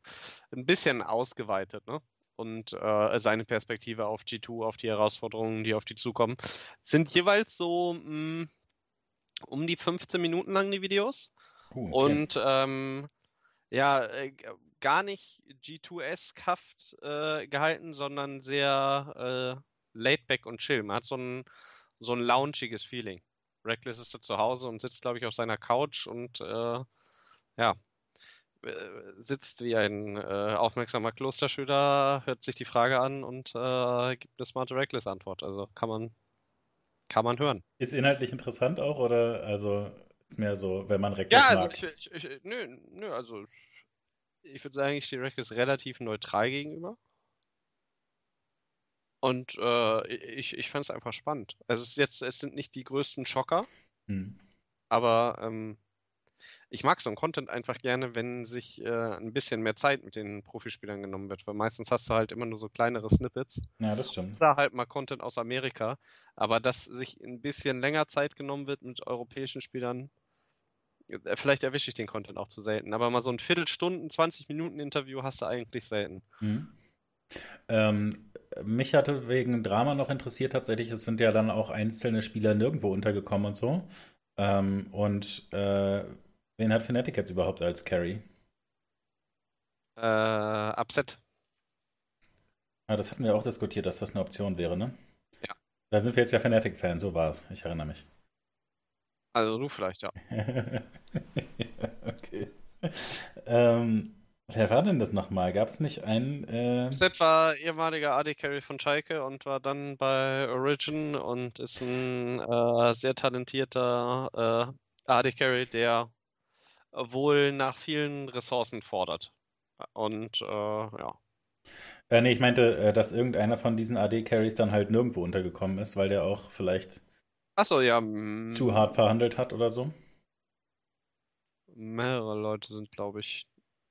ein bisschen ausgeweitet, ne? Und äh, seine Perspektive auf G2, auf die Herausforderungen, die auf die zukommen, sind jeweils so mh, mm, um die 15 Minuten lang die Videos. Okay. Und ähm, ja, äh, gar nicht G2S-haft äh, gehalten, sondern sehr äh, laidback und chill. Man hat so ein, so ein loungiges Feeling. Reckless ist da zu Hause und sitzt, glaube ich, auf seiner Couch und äh, ja, sitzt wie ein äh, aufmerksamer Klosterschüler, hört sich die Frage an und äh, gibt eine smarte Reckless-Antwort. Also kann man, kann man hören. Ist inhaltlich interessant auch oder also ist mehr so, wenn man Reckless ja, also mag? Ich, ich, ich, nö, nö, also ich würde sagen, ich stehe Reckless relativ neutral gegenüber. Und äh, ich, ich fand es einfach spannend. Also es, ist jetzt, es sind nicht die größten Schocker, hm. aber ähm, ich mag so einen Content einfach gerne, wenn sich äh, ein bisschen mehr Zeit mit den Profispielern genommen wird, weil meistens hast du halt immer nur so kleinere Snippets. Ja, das stimmt. Oder halt mal Content aus Amerika, aber dass sich ein bisschen länger Zeit genommen wird mit europäischen Spielern, äh, vielleicht erwische ich den Content auch zu selten, aber mal so ein Viertelstunden, 20 Minuten Interview hast du eigentlich selten. Mhm. Ähm, mich hatte wegen Drama noch interessiert tatsächlich, es sind ja dann auch einzelne Spieler nirgendwo untergekommen und so. Ähm, und äh, Wen hat Fnatic jetzt überhaupt als Carry? Äh, Upset. Ah, das hatten wir auch diskutiert, dass das eine Option wäre, ne? Ja. Da sind wir jetzt ja Fnatic-Fan, so war es. Ich erinnere mich. Also du vielleicht, ja. okay. Ähm, wer war denn das nochmal? Gab es nicht einen. Äh... Upset war ehemaliger AD-Carry von Schalke und war dann bei Origin und ist ein äh, sehr talentierter äh, AD-Carry, der wohl nach vielen Ressourcen fordert. Und äh, ja. Äh, nee, ich meinte, äh, dass irgendeiner von diesen AD-Carries dann halt nirgendwo untergekommen ist, weil der auch vielleicht so, ja, zu hart verhandelt hat oder so. Mehrere Leute sind, glaube ich,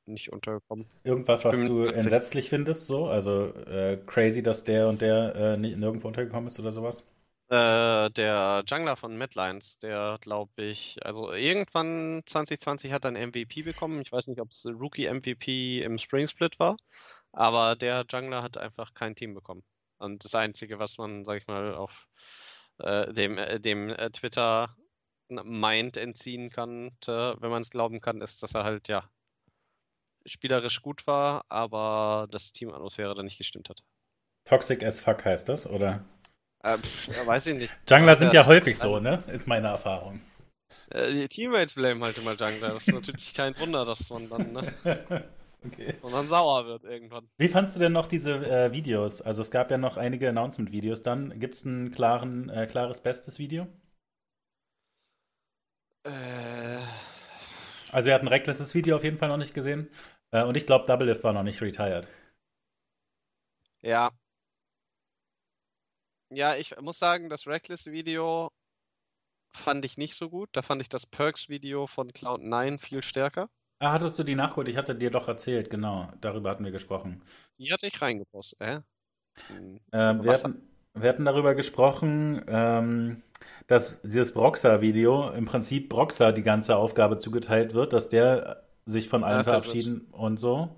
nicht untergekommen. Irgendwas, was du entsetzlich findest, so? Also äh, crazy, dass der und der äh, nirgendwo untergekommen ist oder sowas? Äh, der Jungler von Midlines, der glaube ich, also irgendwann 2020 hat er einen MVP bekommen. Ich weiß nicht, ob es Rookie MVP im Spring Split war, aber der Jungler hat einfach kein Team bekommen. Und das Einzige, was man, sag ich mal, auf äh, dem, äh, dem äh, Twitter Mind entziehen kann, wenn man es glauben kann, ist, dass er halt, ja, spielerisch gut war, aber das Teamatmosphäre dann nicht gestimmt hat. Toxic as fuck heißt das, oder? Äh, weiß ich nicht. Jungler sind ja häufig so, ne? Ist meine Erfahrung. Äh, die Teammates blamen halt immer Jungler. Das ist natürlich kein Wunder, dass man dann, ne? okay. Und dann sauer wird irgendwann. Wie fandst du denn noch diese äh, Videos? Also es gab ja noch einige Announcement-Videos dann. Gibt es ein klaren, äh, klares bestes Video? Äh. Also wir hatten Recklesses Video auf jeden Fall noch nicht gesehen. Äh, und ich glaube, Double Lift war noch nicht retired. Ja, ja, ich muss sagen, das Reckless-Video fand ich nicht so gut. Da fand ich das Perks-Video von Cloud9 viel stärker. Ah, hattest du die nachgeholt? Ich hatte dir doch erzählt, genau. Darüber hatten wir gesprochen. Die hatte ich reingepostet, äh? Ähm, wir, hatten, wir, hatten, darüber gesprochen, ähm, dass dieses Broxer-Video im Prinzip Broxer die ganze Aufgabe zugeteilt wird, dass der sich von allem ja, verabschieden und so.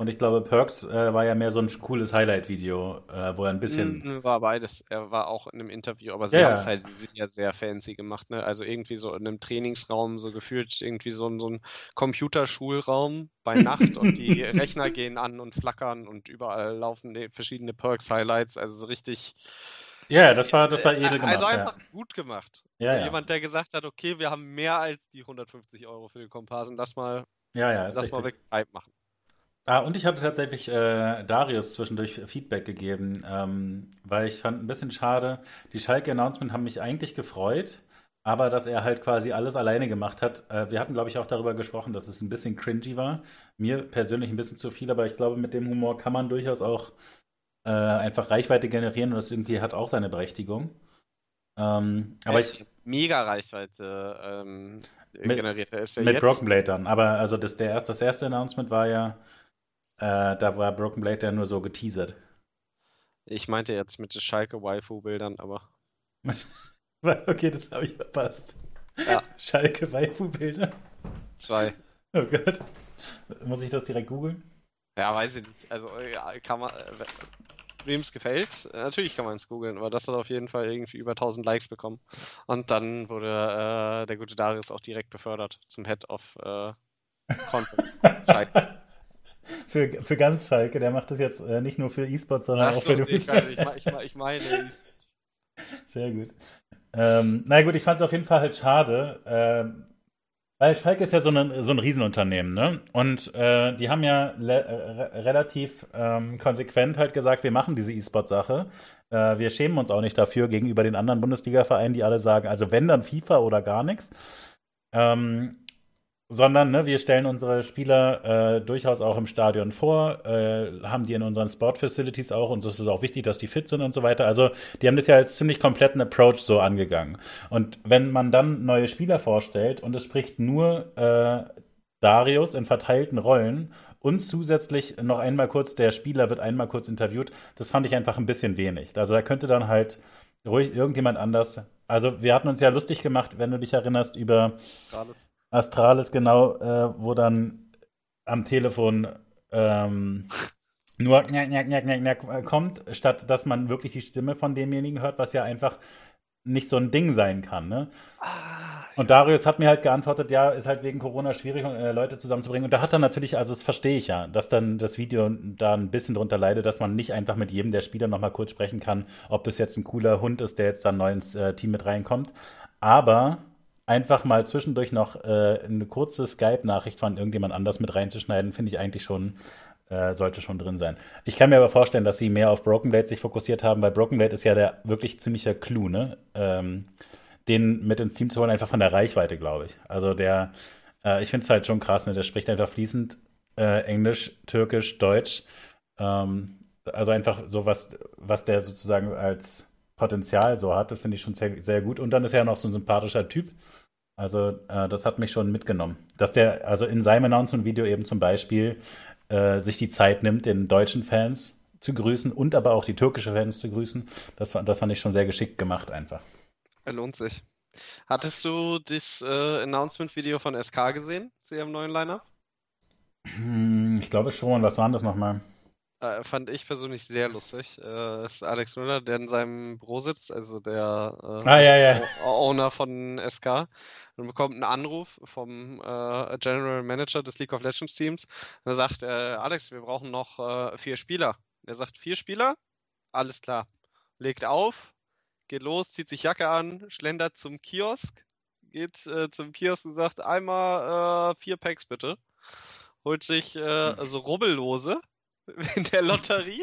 Und ich glaube, Perks äh, war ja mehr so ein cooles Highlight-Video, äh, wo er ein bisschen. Mhm, war beides. Er war auch in einem Interview, aber sie ja, haben es halt sehr, sehr fancy gemacht, ne? Also irgendwie so in einem Trainingsraum, so gefühlt irgendwie so, so ein Computerschulraum bei Nacht und die Rechner gehen an und flackern und überall laufen verschiedene Perks-Highlights, also so richtig. Ja, das war, das war edel also gemacht. Also einfach ja. gut gemacht. Ja, so ja. Jemand, der gesagt hat, okay, wir haben mehr als die 150 Euro für den Komparsen, lass mal, ja, ja, lass mal weg Hype machen. Ah, und ich hatte tatsächlich äh, Darius zwischendurch Feedback gegeben, ähm, weil ich fand ein bisschen schade, die Schalke-Announcement haben mich eigentlich gefreut, aber dass er halt quasi alles alleine gemacht hat. Äh, wir hatten, glaube ich, auch darüber gesprochen, dass es ein bisschen cringy war. Mir persönlich ein bisschen zu viel, aber ich glaube, mit dem Humor kann man durchaus auch äh, einfach Reichweite generieren und das irgendwie hat auch seine Berechtigung. Ähm, aber ich. Mega Reichweite ähm, mit, generiert. Er ist ja mit jetzt... Broken Blade dann. Aber also das, der erst, das erste Announcement war ja, äh, da war Broken Blade ja nur so geteasert. Ich meinte jetzt mit Schalke-Waifu-Bildern, aber. okay, das habe ich verpasst. Ja. Schalke-Waifu-Bilder? Zwei. Oh Gott. Muss ich das direkt googeln? Ja, weiß ich nicht. Also, ja, kann man. Äh, Wem es gefällt, natürlich kann man es googeln, aber das hat auf jeden Fall irgendwie über 1000 Likes bekommen. Und dann wurde äh, der gute Darius auch direkt befördert zum Head of äh, Content. für, für ganz Schalke, der macht das jetzt äh, nicht nur für E-Sport, sondern Ach auch so, für die ich, weiß, ich, ich, ich meine E-Sport. Sehr gut. Ähm, na gut, ich fand es auf jeden Fall halt schade, ähm, weil Schalke ist ja so, eine, so ein Riesenunternehmen, ne? Und äh, die haben ja re relativ ähm, konsequent halt gesagt, wir machen diese E-Sport-Sache. Äh, wir schämen uns auch nicht dafür gegenüber den anderen Bundesliga-Vereinen, die alle sagen, also wenn dann FIFA oder gar nichts. Ähm, sondern ne, wir stellen unsere Spieler äh, durchaus auch im Stadion vor, äh, haben die in unseren Sport-Facilities auch und es ist auch wichtig, dass die fit sind und so weiter. Also die haben das ja als ziemlich kompletten Approach so angegangen. Und wenn man dann neue Spieler vorstellt und es spricht nur äh, Darius in verteilten Rollen und zusätzlich noch einmal kurz, der Spieler wird einmal kurz interviewt, das fand ich einfach ein bisschen wenig. Also da könnte dann halt ruhig irgendjemand anders. Also wir hatten uns ja lustig gemacht, wenn du dich erinnerst, über Alles Astralis, genau, äh, wo dann am Telefon ähm, nur knack, knack, knack, knack, knack kommt, statt dass man wirklich die Stimme von demjenigen hört, was ja einfach nicht so ein Ding sein kann. Ne? Ah, und Darius hat mir halt geantwortet, ja, ist halt wegen Corona schwierig, äh, Leute zusammenzubringen. Und da hat er natürlich, also das verstehe ich ja, dass dann das Video da ein bisschen drunter leidet, dass man nicht einfach mit jedem der Spieler nochmal kurz sprechen kann, ob das jetzt ein cooler Hund ist, der jetzt dann neu ins äh, Team mit reinkommt. Aber einfach mal zwischendurch noch äh, eine kurze Skype-Nachricht von irgendjemand anders mit reinzuschneiden, finde ich eigentlich schon, äh, sollte schon drin sein. Ich kann mir aber vorstellen, dass sie mehr auf Broken Blade sich fokussiert haben, weil Broken Blade ist ja der wirklich ziemliche Clou, ne? Ähm, den mit ins Team zu holen, einfach von der Reichweite, glaube ich. Also der, äh, ich finde es halt schon krass, ne? Der spricht einfach fließend äh, Englisch, Türkisch, Deutsch. Ähm, also einfach so was, was der sozusagen als Potenzial so hat, das finde ich schon sehr, sehr gut. Und dann ist er noch so ein sympathischer Typ. Also äh, das hat mich schon mitgenommen. Dass der also in seinem Announcement-Video eben zum Beispiel äh, sich die Zeit nimmt, den deutschen Fans zu grüßen und aber auch die türkische Fans zu grüßen, das, das fand ich schon sehr geschickt gemacht einfach. Er lohnt sich. Hattest du das äh, Announcement-Video von SK gesehen zu ihrem neuen Lineup? Hm, ich glaube schon. Was waren das nochmal? Äh, fand ich persönlich sehr lustig. Äh, ist Alex Müller, der in seinem Büro sitzt, also der äh, ah, ja, ja. Owner von SK und bekommt einen Anruf vom äh, General Manager des League of Legends Teams. Und er sagt, äh, Alex, wir brauchen noch äh, vier Spieler. Er sagt, vier Spieler? Alles klar. Legt auf, geht los, zieht sich Jacke an, schlendert zum Kiosk, geht äh, zum Kiosk und sagt, einmal äh, vier Packs bitte. Holt sich äh, hm. so Rubbellose in der Lotterie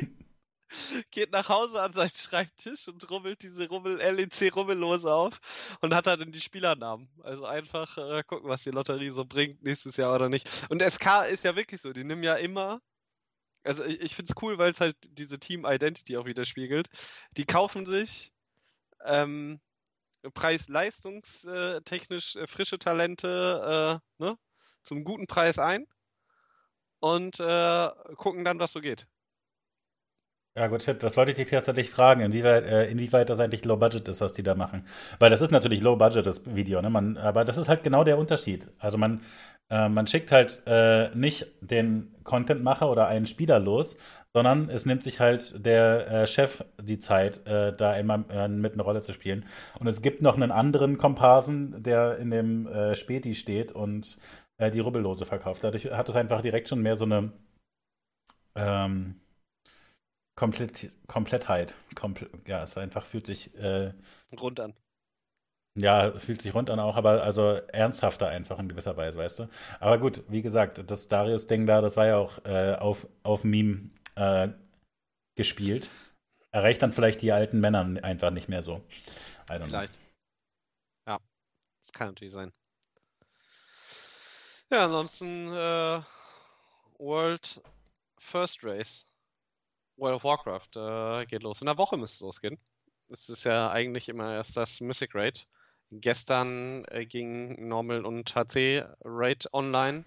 geht nach Hause an seinen Schreibtisch und rummelt diese Rummel LEC Rummellose auf und hat dann die Spielernamen. Also einfach äh, gucken, was die Lotterie so bringt nächstes Jahr oder nicht. Und SK ist ja wirklich so, die nehmen ja immer also ich, ich finde es cool, weil es halt diese Team Identity auch widerspiegelt. Die kaufen sich ähm, preis-leistungstechnisch äh, frische Talente äh, ne, zum guten Preis ein und äh, gucken dann, was so geht. Ja gut, Chip, das wollte ich dich tatsächlich fragen, inwieweit, äh, inwieweit das eigentlich Low Budget ist, was die da machen. Weil das ist natürlich Low Budget, das Video, ne? Man, aber das ist halt genau der Unterschied. Also man, äh, man schickt halt äh, nicht den Contentmacher oder einen Spieler los, sondern es nimmt sich halt der äh, Chef die Zeit, äh, da immer äh, mit einer Rolle zu spielen. Und es gibt noch einen anderen Komparsen, der in dem Späti steht und äh, die Rubbellose verkauft. Dadurch hat es einfach direkt schon mehr so eine ähm, Komplett, Komplettheit. Komple ja, es einfach fühlt sich äh, rund an. Ja, fühlt sich rund an auch, aber also ernsthafter einfach in gewisser Weise, weißt du. Aber gut, wie gesagt, das Darius-Ding da, das war ja auch äh, auf, auf Meme äh, gespielt. Erreicht dann vielleicht die alten Männer einfach nicht mehr so. vielleicht. Ja, das kann natürlich sein. Ja, ansonsten äh, World First Race World of Warcraft äh, geht los. In der Woche müsste es losgehen. Es ist ja eigentlich immer erst das Mythic Raid. Gestern äh, ging Normal und HC Raid online.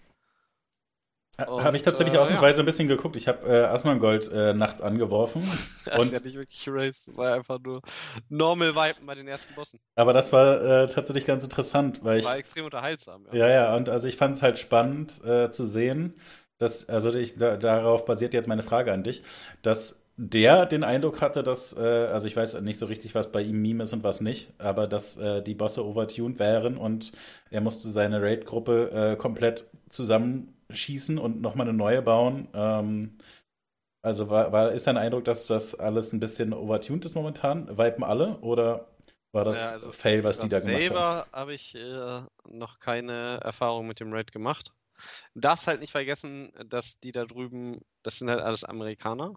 Habe ich tatsächlich äh, ausnahmsweise ja. ein bisschen geguckt. Ich habe äh, Asmongold äh, nachts angeworfen. und hat nicht wirklich geraced. War einfach nur normal Viben bei den ersten Bossen. Aber das war äh, tatsächlich ganz interessant, weil ich. War extrem unterhaltsam. Ja, ja, ja und also ich fand es halt spannend äh, zu sehen, dass, also ich, da, darauf basiert jetzt meine Frage an dich, dass der den Eindruck hatte, dass, äh, also ich weiß nicht so richtig, was bei ihm Meme ist und was nicht, aber dass äh, die Bosse overtuned wären und er musste seine Raid-Gruppe äh, komplett zusammenschießen und nochmal eine neue bauen. Ähm, also war, war, ist dein Eindruck, dass das alles ein bisschen overtuned ist momentan? Vipen alle oder war das ja, also Fail, was die da gemacht haben? Selber habe ich äh, noch keine Erfahrung mit dem Raid gemacht. Du darfst halt nicht vergessen, dass die da drüben, das sind halt alles Amerikaner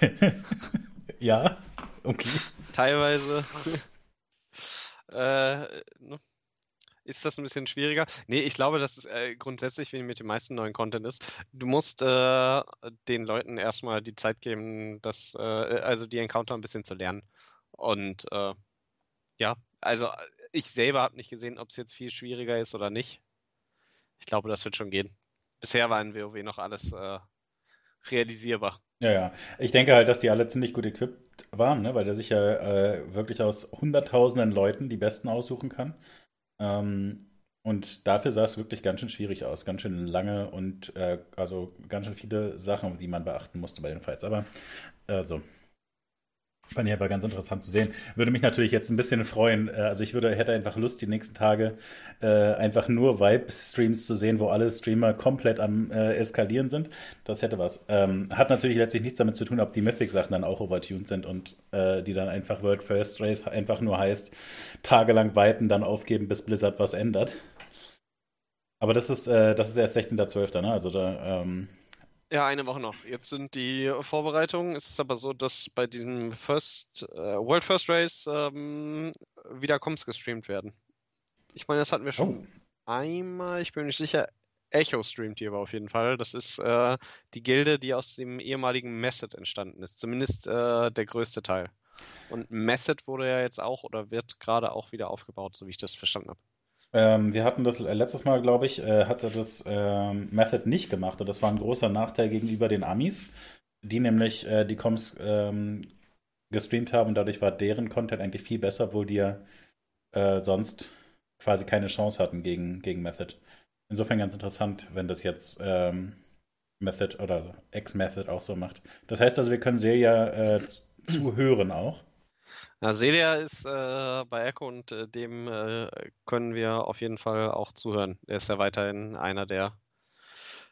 ja, okay. Teilweise äh, ne? ist das ein bisschen schwieriger. Nee, ich glaube, dass es äh, grundsätzlich, wie mit dem meisten neuen Content ist, du musst äh, den Leuten erstmal die Zeit geben, das, äh, also die Encounter ein bisschen zu lernen. Und äh, ja, also ich selber habe nicht gesehen, ob es jetzt viel schwieriger ist oder nicht. Ich glaube, das wird schon gehen. Bisher war in WoW noch alles äh, realisierbar. Ja, ja. Ich denke halt, dass die alle ziemlich gut equipped waren, ne? weil der sich ja äh, wirklich aus hunderttausenden Leuten die Besten aussuchen kann. Ähm, und dafür sah es wirklich ganz schön schwierig aus, ganz schön lange und äh, also ganz schön viele Sachen, die man beachten musste bei den Fights. Aber äh, so. Fand ich aber ganz interessant zu sehen. Würde mich natürlich jetzt ein bisschen freuen. Äh, also ich würde, hätte einfach Lust, die nächsten Tage äh, einfach nur Vibe-Streams zu sehen, wo alle Streamer komplett am äh, Eskalieren sind. Das hätte was. Ähm, hat natürlich letztlich nichts damit zu tun, ob die Mythic-Sachen dann auch overtuned sind und äh, die dann einfach World First Race einfach nur heißt, tagelang vipen, dann aufgeben, bis Blizzard was ändert. Aber das ist, äh, das ist erst 16.12., ne? Also da, ähm, ja, eine Woche noch. Jetzt sind die Vorbereitungen. Es ist aber so, dass bei diesem First äh, World First Race ähm, wieder Comms gestreamt werden. Ich meine, das hatten wir schon oh. einmal. Ich bin mir nicht sicher. Echo streamt hier aber auf jeden Fall. Das ist äh, die Gilde, die aus dem ehemaligen Method entstanden ist. Zumindest äh, der größte Teil. Und Method wurde ja jetzt auch oder wird gerade auch wieder aufgebaut, so wie ich das verstanden habe. Ähm, wir hatten das äh, letztes Mal, glaube ich, äh, hatte das ähm, Method nicht gemacht und das war ein großer Nachteil gegenüber den Amis, die nämlich äh, die Coms ähm, gestreamt haben und dadurch war deren Content eigentlich viel besser, obwohl die ja äh, sonst quasi keine Chance hatten gegen, gegen Method. Insofern ganz interessant, wenn das jetzt ähm, Method oder X-Method auch so macht. Das heißt also, wir können Celia äh, zuhören auch. Ja, Celia ist äh, bei Echo und äh, dem äh, können wir auf jeden Fall auch zuhören. Er ist ja weiterhin einer der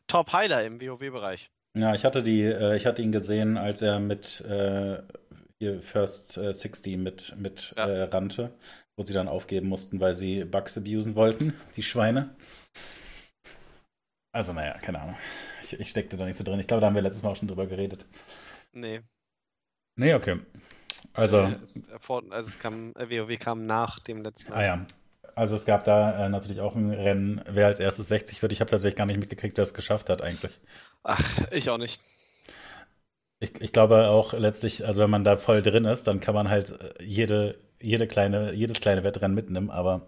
Top-Heiler im WoW-Bereich. Ja, ich hatte die, äh, ich hatte ihn gesehen, als er mit äh, First 60 mit, mit ja. Äh, rannte, wo sie dann aufgeben mussten, weil sie Bugs abusen wollten, die Schweine. Also, naja, keine Ahnung. Ich, ich steckte da nicht so drin. Ich glaube, da haben wir letztes Mal auch schon drüber geredet. Nee. Nee, okay. Also, äh, also es kam, WoW äh, kam nach dem letzten. Ah ja. Also es gab da äh, natürlich auch ein Rennen, wer als erstes 60 wird. Ich habe tatsächlich gar nicht mitgekriegt, wer es geschafft hat eigentlich. Ach, ich auch nicht. Ich, ich glaube auch letztlich, also wenn man da voll drin ist, dann kann man halt äh, jede, jede kleine, jedes kleine Wettrennen mitnehmen, aber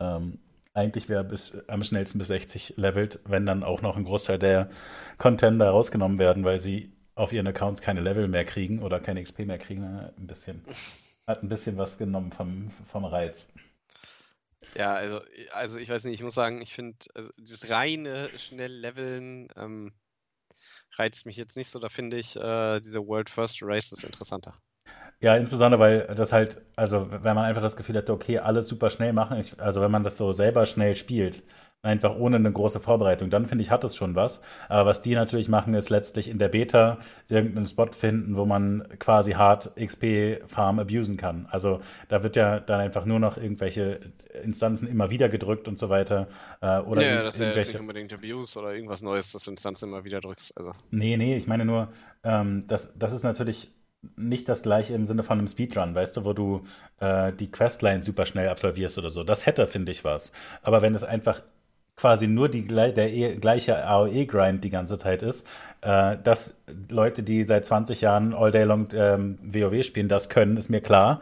ähm, eigentlich wäre bis am schnellsten bis 60 levelt, wenn dann auch noch ein Großteil der Contender rausgenommen werden, weil sie auf ihren Accounts keine Level mehr kriegen oder keine XP mehr kriegen, ein bisschen, hat ein bisschen was genommen vom, vom Reiz. Ja, also, also ich weiß nicht, ich muss sagen, ich finde, also dieses reine schnell Leveln ähm, reizt mich jetzt nicht so. Da finde ich äh, diese World First Races interessanter. Ja, insbesondere, weil das halt, also wenn man einfach das Gefühl hätte, okay, alles super schnell machen, ich, also wenn man das so selber schnell spielt, einfach ohne eine große Vorbereitung. Dann finde ich, hat es schon was. Aber was die natürlich machen, ist letztlich in der Beta irgendeinen Spot finden, wo man quasi hart XP-Farm abusen kann. Also da wird ja dann einfach nur noch irgendwelche Instanzen immer wieder gedrückt und so weiter. Äh, oder ja, das ist ja nicht unbedingt Abuse oder irgendwas Neues, dass du Instanzen immer wieder drückst. Also. Nee, nee, ich meine nur, ähm, das, das ist natürlich nicht das gleiche im Sinne von einem Speedrun, weißt du, wo du äh, die Questline super schnell absolvierst oder so. Das hätte, finde ich, was. Aber wenn es einfach quasi nur die, der e, gleiche AOE-Grind die ganze Zeit ist, äh, dass Leute, die seit 20 Jahren all day long ähm, WoW spielen, das können, ist mir klar.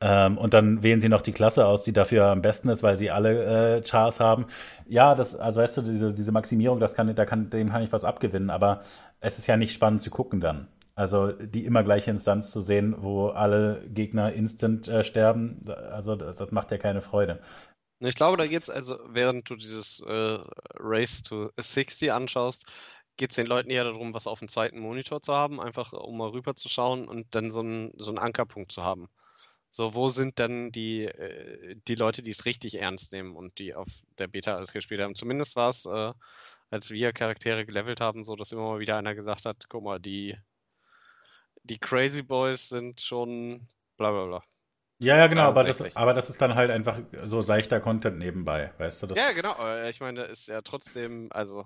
Ähm, und dann wählen sie noch die Klasse aus, die dafür am besten ist, weil sie alle äh, Chars haben. Ja, das, also weißt du, diese, diese Maximierung, das kann, da kann, dem kann ich was abgewinnen, aber es ist ja nicht spannend zu gucken dann. Also die immer gleiche Instanz zu sehen, wo alle Gegner instant äh, sterben, also das, das macht ja keine Freude. Ich glaube, da geht's also, während du dieses äh, Race to 60 anschaust, geht es den Leuten eher darum, was auf dem zweiten Monitor zu haben, einfach um mal rüber zu schauen und dann so einen so Ankerpunkt zu haben. So, wo sind dann die, äh, die Leute, die es richtig ernst nehmen und die auf der Beta alles gespielt haben? Zumindest war es, äh, als wir Charaktere gelevelt haben, so dass immer mal wieder einer gesagt hat, guck mal, die, die Crazy Boys sind schon bla bla bla. Ja, ja, genau, aber das, aber das ist dann halt einfach so seichter Content nebenbei, weißt du? Das ja, genau, ich meine, ist ja trotzdem, also.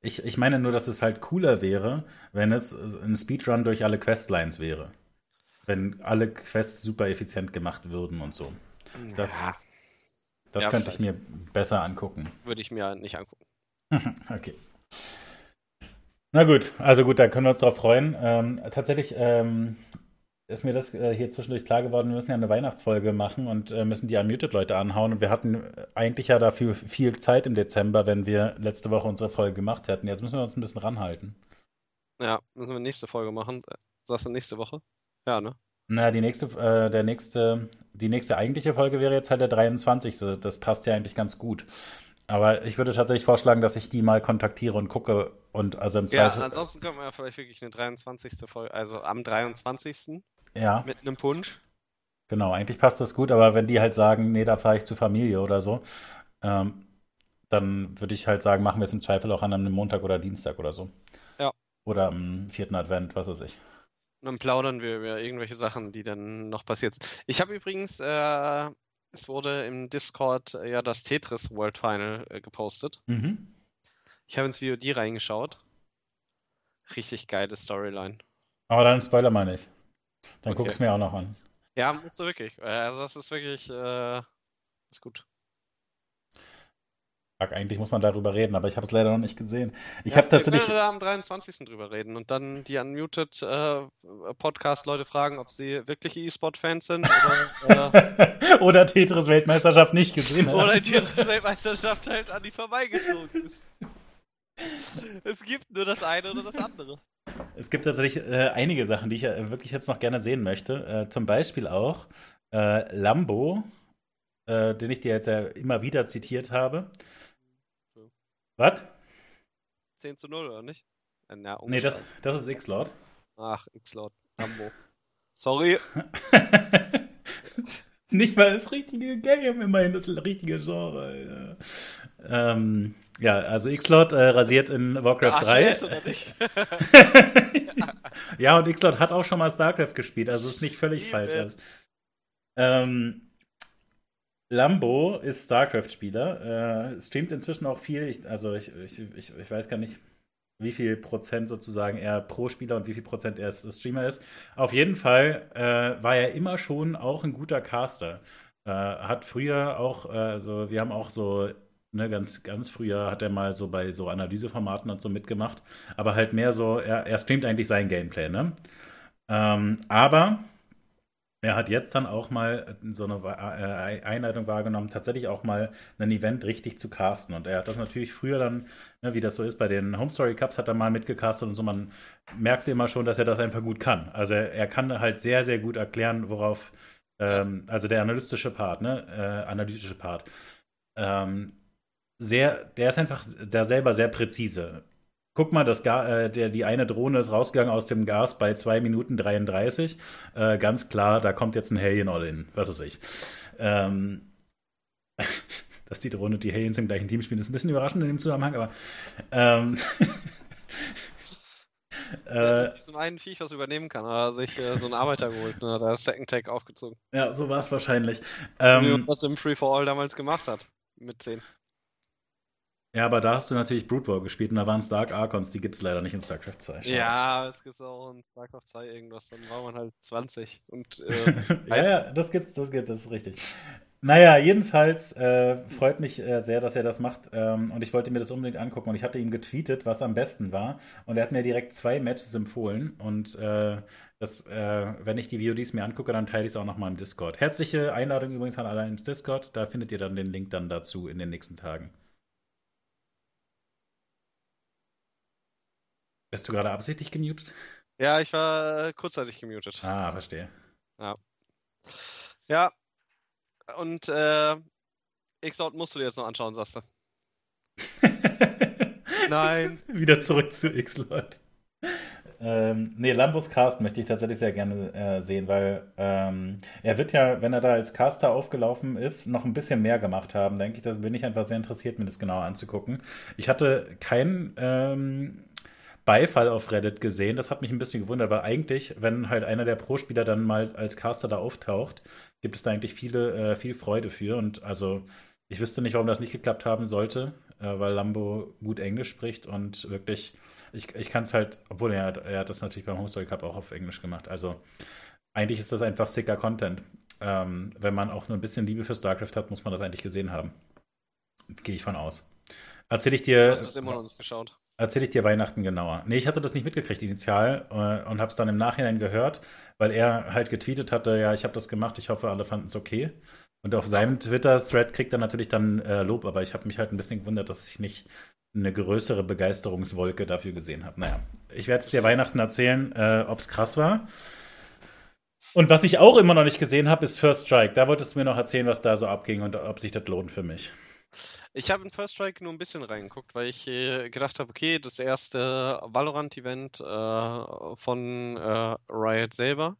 Ich, ich meine nur, dass es halt cooler wäre, wenn es ein Speedrun durch alle Questlines wäre. Wenn alle Quests super effizient gemacht würden und so. Das, ja. das ja, könnte ich mir besser angucken. Würde ich mir nicht angucken. okay. Na gut, also gut, da können wir uns drauf freuen. Ähm, tatsächlich ähm, ist mir das äh, hier zwischendurch klar geworden, wir müssen ja eine Weihnachtsfolge machen und äh, müssen die Unmuted-Leute anhauen. Und wir hatten eigentlich ja dafür viel Zeit im Dezember, wenn wir letzte Woche unsere Folge gemacht hätten. Jetzt müssen wir uns ein bisschen ranhalten. Ja, müssen wir nächste Folge machen. Sagst du nächste Woche? Ja, ne? Na, die nächste, äh, der nächste, die nächste eigentliche Folge wäre jetzt halt der 23. Das passt ja eigentlich ganz gut. Aber ich würde tatsächlich vorschlagen, dass ich die mal kontaktiere und gucke und also im Zweifel. Ja, ansonsten können wir ja vielleicht wirklich eine 23. Folge, also am 23. Ja. Mit einem Punsch. Genau, eigentlich passt das gut, aber wenn die halt sagen, nee, da fahre ich zur Familie oder so, ähm, dann würde ich halt sagen, machen wir es im Zweifel auch an einem Montag oder Dienstag oder so. Ja. Oder am vierten Advent, was weiß ich. Und dann plaudern wir über irgendwelche Sachen, die dann noch passiert sind. Ich habe übrigens, äh, es wurde im Discord äh, ja das Tetris World Final äh, gepostet. Mhm. Ich habe ins VOD reingeschaut. Richtig geile Storyline. Aber dann spoiler mal nicht. Dann okay. guck es mir auch noch an. Ja, musst du wirklich. Äh, also das ist wirklich, äh, ist gut. Eigentlich muss man darüber reden, aber ich habe es leider noch nicht gesehen. Ich ja, habe tatsächlich. Wir da am 23. drüber reden und dann die Unmuted äh, Podcast-Leute fragen, ob sie wirklich E-Sport-Fans sind oder, äh, oder Tetris Weltmeisterschaft nicht gesehen haben. Oder Tetris Weltmeisterschaft halt an die vorbeigezogen ist. es gibt nur das eine oder das andere. Es gibt tatsächlich äh, einige Sachen, die ich äh, wirklich jetzt noch gerne sehen möchte. Äh, zum Beispiel auch äh, Lambo, äh, den ich dir jetzt ja immer wieder zitiert habe. So. Was? 10 zu 0, oder nicht? Äh, na, nee, das, das ist X-Lord. Ach, X-Lord. Lambo. Sorry. nicht mal das richtige Game, immerhin das richtige Genre. Ja. Ähm, ja, also X-Lord äh, rasiert in Warcraft Ach, 3. Oder nicht? ja, und X-Lord hat auch schon mal StarCraft gespielt, also ist nicht völlig falsch. Also, ähm, Lambo ist StarCraft-Spieler, äh, streamt inzwischen auch viel, ich, also ich, ich, ich, ich, weiß gar nicht, wie viel Prozent sozusagen er Pro-Spieler und wie viel Prozent er Streamer ist. Auf jeden Fall äh, war er immer schon auch ein guter Caster. Äh, hat früher auch, also wir haben auch so Ne, ganz, ganz früher hat er mal so bei so Analyseformaten und so mitgemacht, aber halt mehr so, er, er streamt eigentlich sein Gameplay, ne? Ähm, aber er hat jetzt dann auch mal so eine äh, Einleitung wahrgenommen, tatsächlich auch mal ein Event richtig zu casten. Und er hat das natürlich früher dann, ne, wie das so ist, bei den Home Story Cups hat er mal mitgecastet und so. Man merkte immer schon, dass er das einfach gut kann. Also er, er kann halt sehr, sehr gut erklären, worauf, ähm, also der analytische Part, ne, äh, analytische Part. Ähm, sehr, der ist einfach der selber sehr präzise. Guck mal, das Ga äh, der, die eine Drohne ist rausgegangen aus dem Gas bei 2 Minuten 33. Äh, ganz klar, da kommt jetzt ein Helien All-In, was weiß ich. Ähm, dass die Drohne und die Haliens im gleichen Team spielen, ist ein bisschen überraschend in dem Zusammenhang, aber ähm, äh, zum einen Viech, was übernehmen kann, oder sich äh, so einen Arbeiter geholt, ne, da Second Tag aufgezogen. Ja, so war es wahrscheinlich. Ähm, was im Free for All damals gemacht hat, mit 10. Ja, aber da hast du natürlich Brood War gespielt und da waren Stark Archons, die gibt es leider nicht in StarCraft 2. Schade. Ja, es gibt auch in StarCraft 2 irgendwas, dann war man halt 20 und äh, Ja, ja, das gibt's, das gibt das ist richtig. Naja, jedenfalls äh, freut mich äh, sehr, dass er das macht. Ähm, und ich wollte mir das unbedingt angucken. Und ich hatte ihm getweetet, was am besten war. Und er hat mir direkt zwei Matches empfohlen. Und äh, das, äh, wenn ich die VODs mir angucke, dann teile ich es auch nochmal im Discord. Herzliche Einladung übrigens an alle ins Discord. Da findet ihr dann den Link dann dazu in den nächsten Tagen. Bist du gerade absichtlich gemutet? Ja, ich war äh, kurzzeitig gemutet. Ah, verstehe. Ja. Ja. Und äh, X-Out musst du dir jetzt noch anschauen, sagst du. Nein. Wieder zurück zu X-Lord. Ähm, nee, Lambos Cast möchte ich tatsächlich sehr gerne äh, sehen, weil ähm, er wird ja, wenn er da als Caster aufgelaufen ist, noch ein bisschen mehr gemacht haben, denke ich. Da bin ich einfach sehr interessiert, mir das genauer anzugucken. Ich hatte kein ähm, Beifall auf Reddit gesehen. Das hat mich ein bisschen gewundert, weil eigentlich, wenn halt einer der Pro-Spieler dann mal als Caster da auftaucht, gibt es da eigentlich viele, äh, viel Freude für. Und also, ich wüsste nicht, warum das nicht geklappt haben sollte, äh, weil Lambo gut Englisch spricht und wirklich, ich, ich kann es halt, obwohl er, er hat das natürlich beim Homestory Cup auch auf Englisch gemacht. Also, eigentlich ist das einfach sicker Content. Ähm, wenn man auch nur ein bisschen Liebe für StarCraft hat, muss man das eigentlich gesehen haben. Gehe ich von aus. Erzähl ich dir. Du hast es immer noch nicht geschaut. Erzähle ich dir Weihnachten genauer. Nee, ich hatte das nicht mitgekriegt initial äh, und habe es dann im Nachhinein gehört, weil er halt getweetet hatte, ja, ich habe das gemacht, ich hoffe, alle fanden es okay. Und auf seinem Twitter-Thread kriegt er natürlich dann äh, Lob, aber ich habe mich halt ein bisschen gewundert, dass ich nicht eine größere Begeisterungswolke dafür gesehen habe. Naja, ich werde es dir Weihnachten erzählen, äh, ob es krass war. Und was ich auch immer noch nicht gesehen habe, ist First Strike. Da wolltest du mir noch erzählen, was da so abging und ob sich das lohnt für mich. Ich habe in First Strike nur ein bisschen reingeguckt, weil ich äh, gedacht habe, okay, das erste Valorant-Event äh, von äh, Riot selber.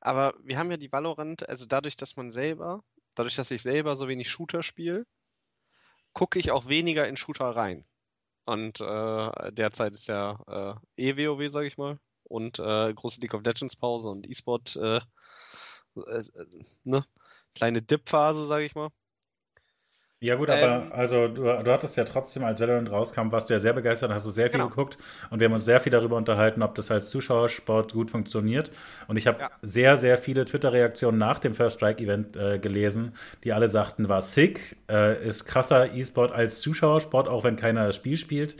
Aber wir haben ja die Valorant, also dadurch, dass man selber, dadurch, dass ich selber so wenig Shooter spiele, gucke ich auch weniger in Shooter rein. Und äh, derzeit ist ja äh, EWoW, sage ich mal, und äh, große League of Legends Pause und E-Sport, äh, äh, ne, kleine Dip-Phase, sage ich mal. Ja gut, aber ähm, also du, du hattest ja trotzdem, als Valorant rauskam, warst du ja sehr begeistert, hast du sehr viel genau. geguckt und wir haben uns sehr viel darüber unterhalten, ob das als Zuschauersport gut funktioniert. Und ich habe ja. sehr, sehr viele Twitter-Reaktionen nach dem First Strike-Event äh, gelesen, die alle sagten, war sick, äh, ist krasser E-Sport als Zuschauersport, auch wenn keiner das Spiel spielt.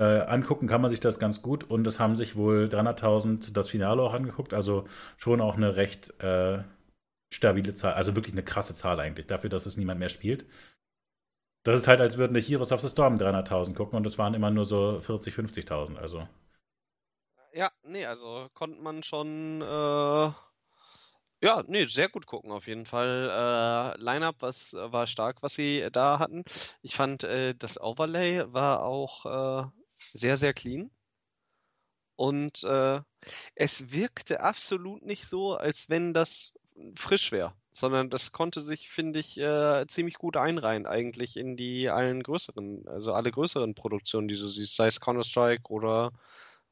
Äh, angucken kann man sich das ganz gut und es haben sich wohl 300.000 das Finale auch angeguckt, also schon auch eine recht äh, stabile Zahl, also wirklich eine krasse Zahl eigentlich, dafür, dass es niemand mehr spielt. Das ist halt, als würden die Heroes of the Storm 300.000 gucken und es waren immer nur so 40, 50.000, also. Ja, nee, also konnte man schon, äh, ja, nee, sehr gut gucken auf jeden Fall. Äh, Line-Up was, war stark, was sie da hatten. Ich fand, äh, das Overlay war auch äh, sehr, sehr clean. Und äh, es wirkte absolut nicht so, als wenn das frisch wäre sondern das konnte sich, finde ich, äh, ziemlich gut einreihen eigentlich in die allen größeren, also alle größeren Produktionen, die du siehst, sei es Counter-Strike oder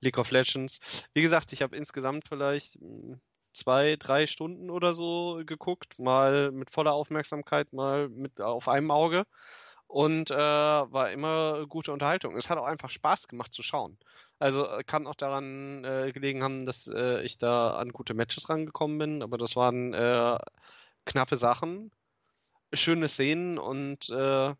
League of Legends. Wie gesagt, ich habe insgesamt vielleicht hm, zwei, drei Stunden oder so geguckt, mal mit voller Aufmerksamkeit, mal mit auf einem Auge und äh, war immer gute Unterhaltung. Es hat auch einfach Spaß gemacht zu schauen. Also äh, kann auch daran äh, gelegen haben, dass äh, ich da an gute Matches rangekommen bin, aber das waren äh, knappe Sachen, schöne Szenen und äh,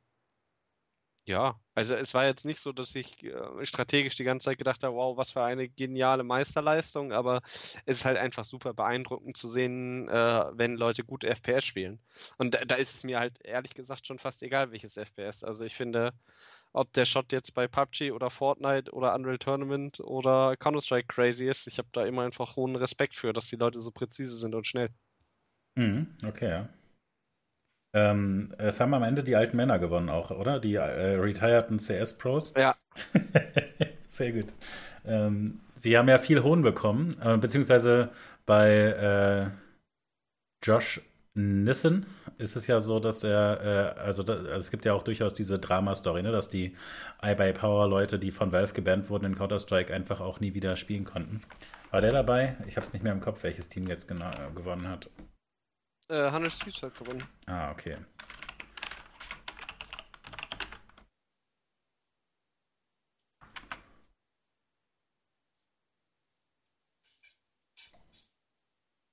ja, also es war jetzt nicht so, dass ich äh, strategisch die ganze Zeit gedacht habe, wow, was für eine geniale Meisterleistung, aber es ist halt einfach super beeindruckend zu sehen, äh, wenn Leute gut FPS spielen. Und da, da, ist es mir halt ehrlich gesagt schon fast egal, welches FPS. Also ich finde, ob der Shot jetzt bei PUBG oder Fortnite oder Unreal Tournament oder Counter-Strike crazy ist, ich habe da immer einfach hohen Respekt für, dass die Leute so präzise sind und schnell. Mhm, okay, ja. Ähm, es haben am Ende die alten Männer gewonnen auch, oder? Die äh, retireden CS-Pros. Ja. Sehr gut. Ähm, sie haben ja viel Hohn bekommen, äh, beziehungsweise bei äh, Josh Nissen ist es ja so, dass er, äh, also, da, also, es gibt ja auch durchaus diese Drama-Story, ne, dass die iBuy-Power-Leute, die von Valve gebannt wurden in Counter-Strike, einfach auch nie wieder spielen konnten. War der dabei? Ich habe es nicht mehr im Kopf, welches Team jetzt genau gewonnen hat. Äh, hat gewonnen. Ah, okay.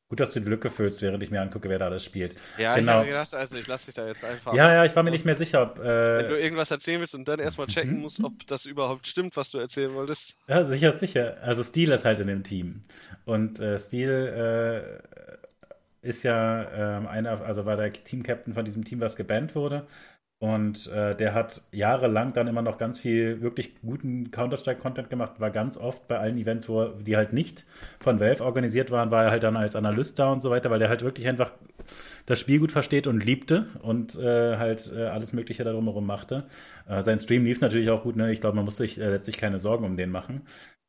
Gut, dass du die Lücke füllst, während ich mir angucke, wer da alles spielt. Ja, genau. ich habe gedacht, also ich lasse dich da jetzt einfach. Ja, ja, ich war mir nicht mehr sicher, ob. Wenn Äh, du irgendwas erzählen willst und dann erstmal checken Mhm. musst, ob das überhaupt stimmt, was du erzählen wolltest. ja, sicher, sicher. Also Steel ist halt in dem Team. Und äh, Steel äh, ist ja ähm, einer, also war der Team-Captain von diesem Team, was gebannt wurde. Und äh, der hat jahrelang dann immer noch ganz viel wirklich guten Counter-Strike-Content gemacht, war ganz oft bei allen Events, wo die halt nicht von Valve organisiert waren, war er halt dann als Analyst da und so weiter, weil der halt wirklich einfach das Spiel gut versteht und liebte und äh, halt äh, alles Mögliche darum herum machte. Äh, sein Stream lief natürlich auch gut, ne? Ich glaube, man muss sich äh, letztlich keine Sorgen um den machen.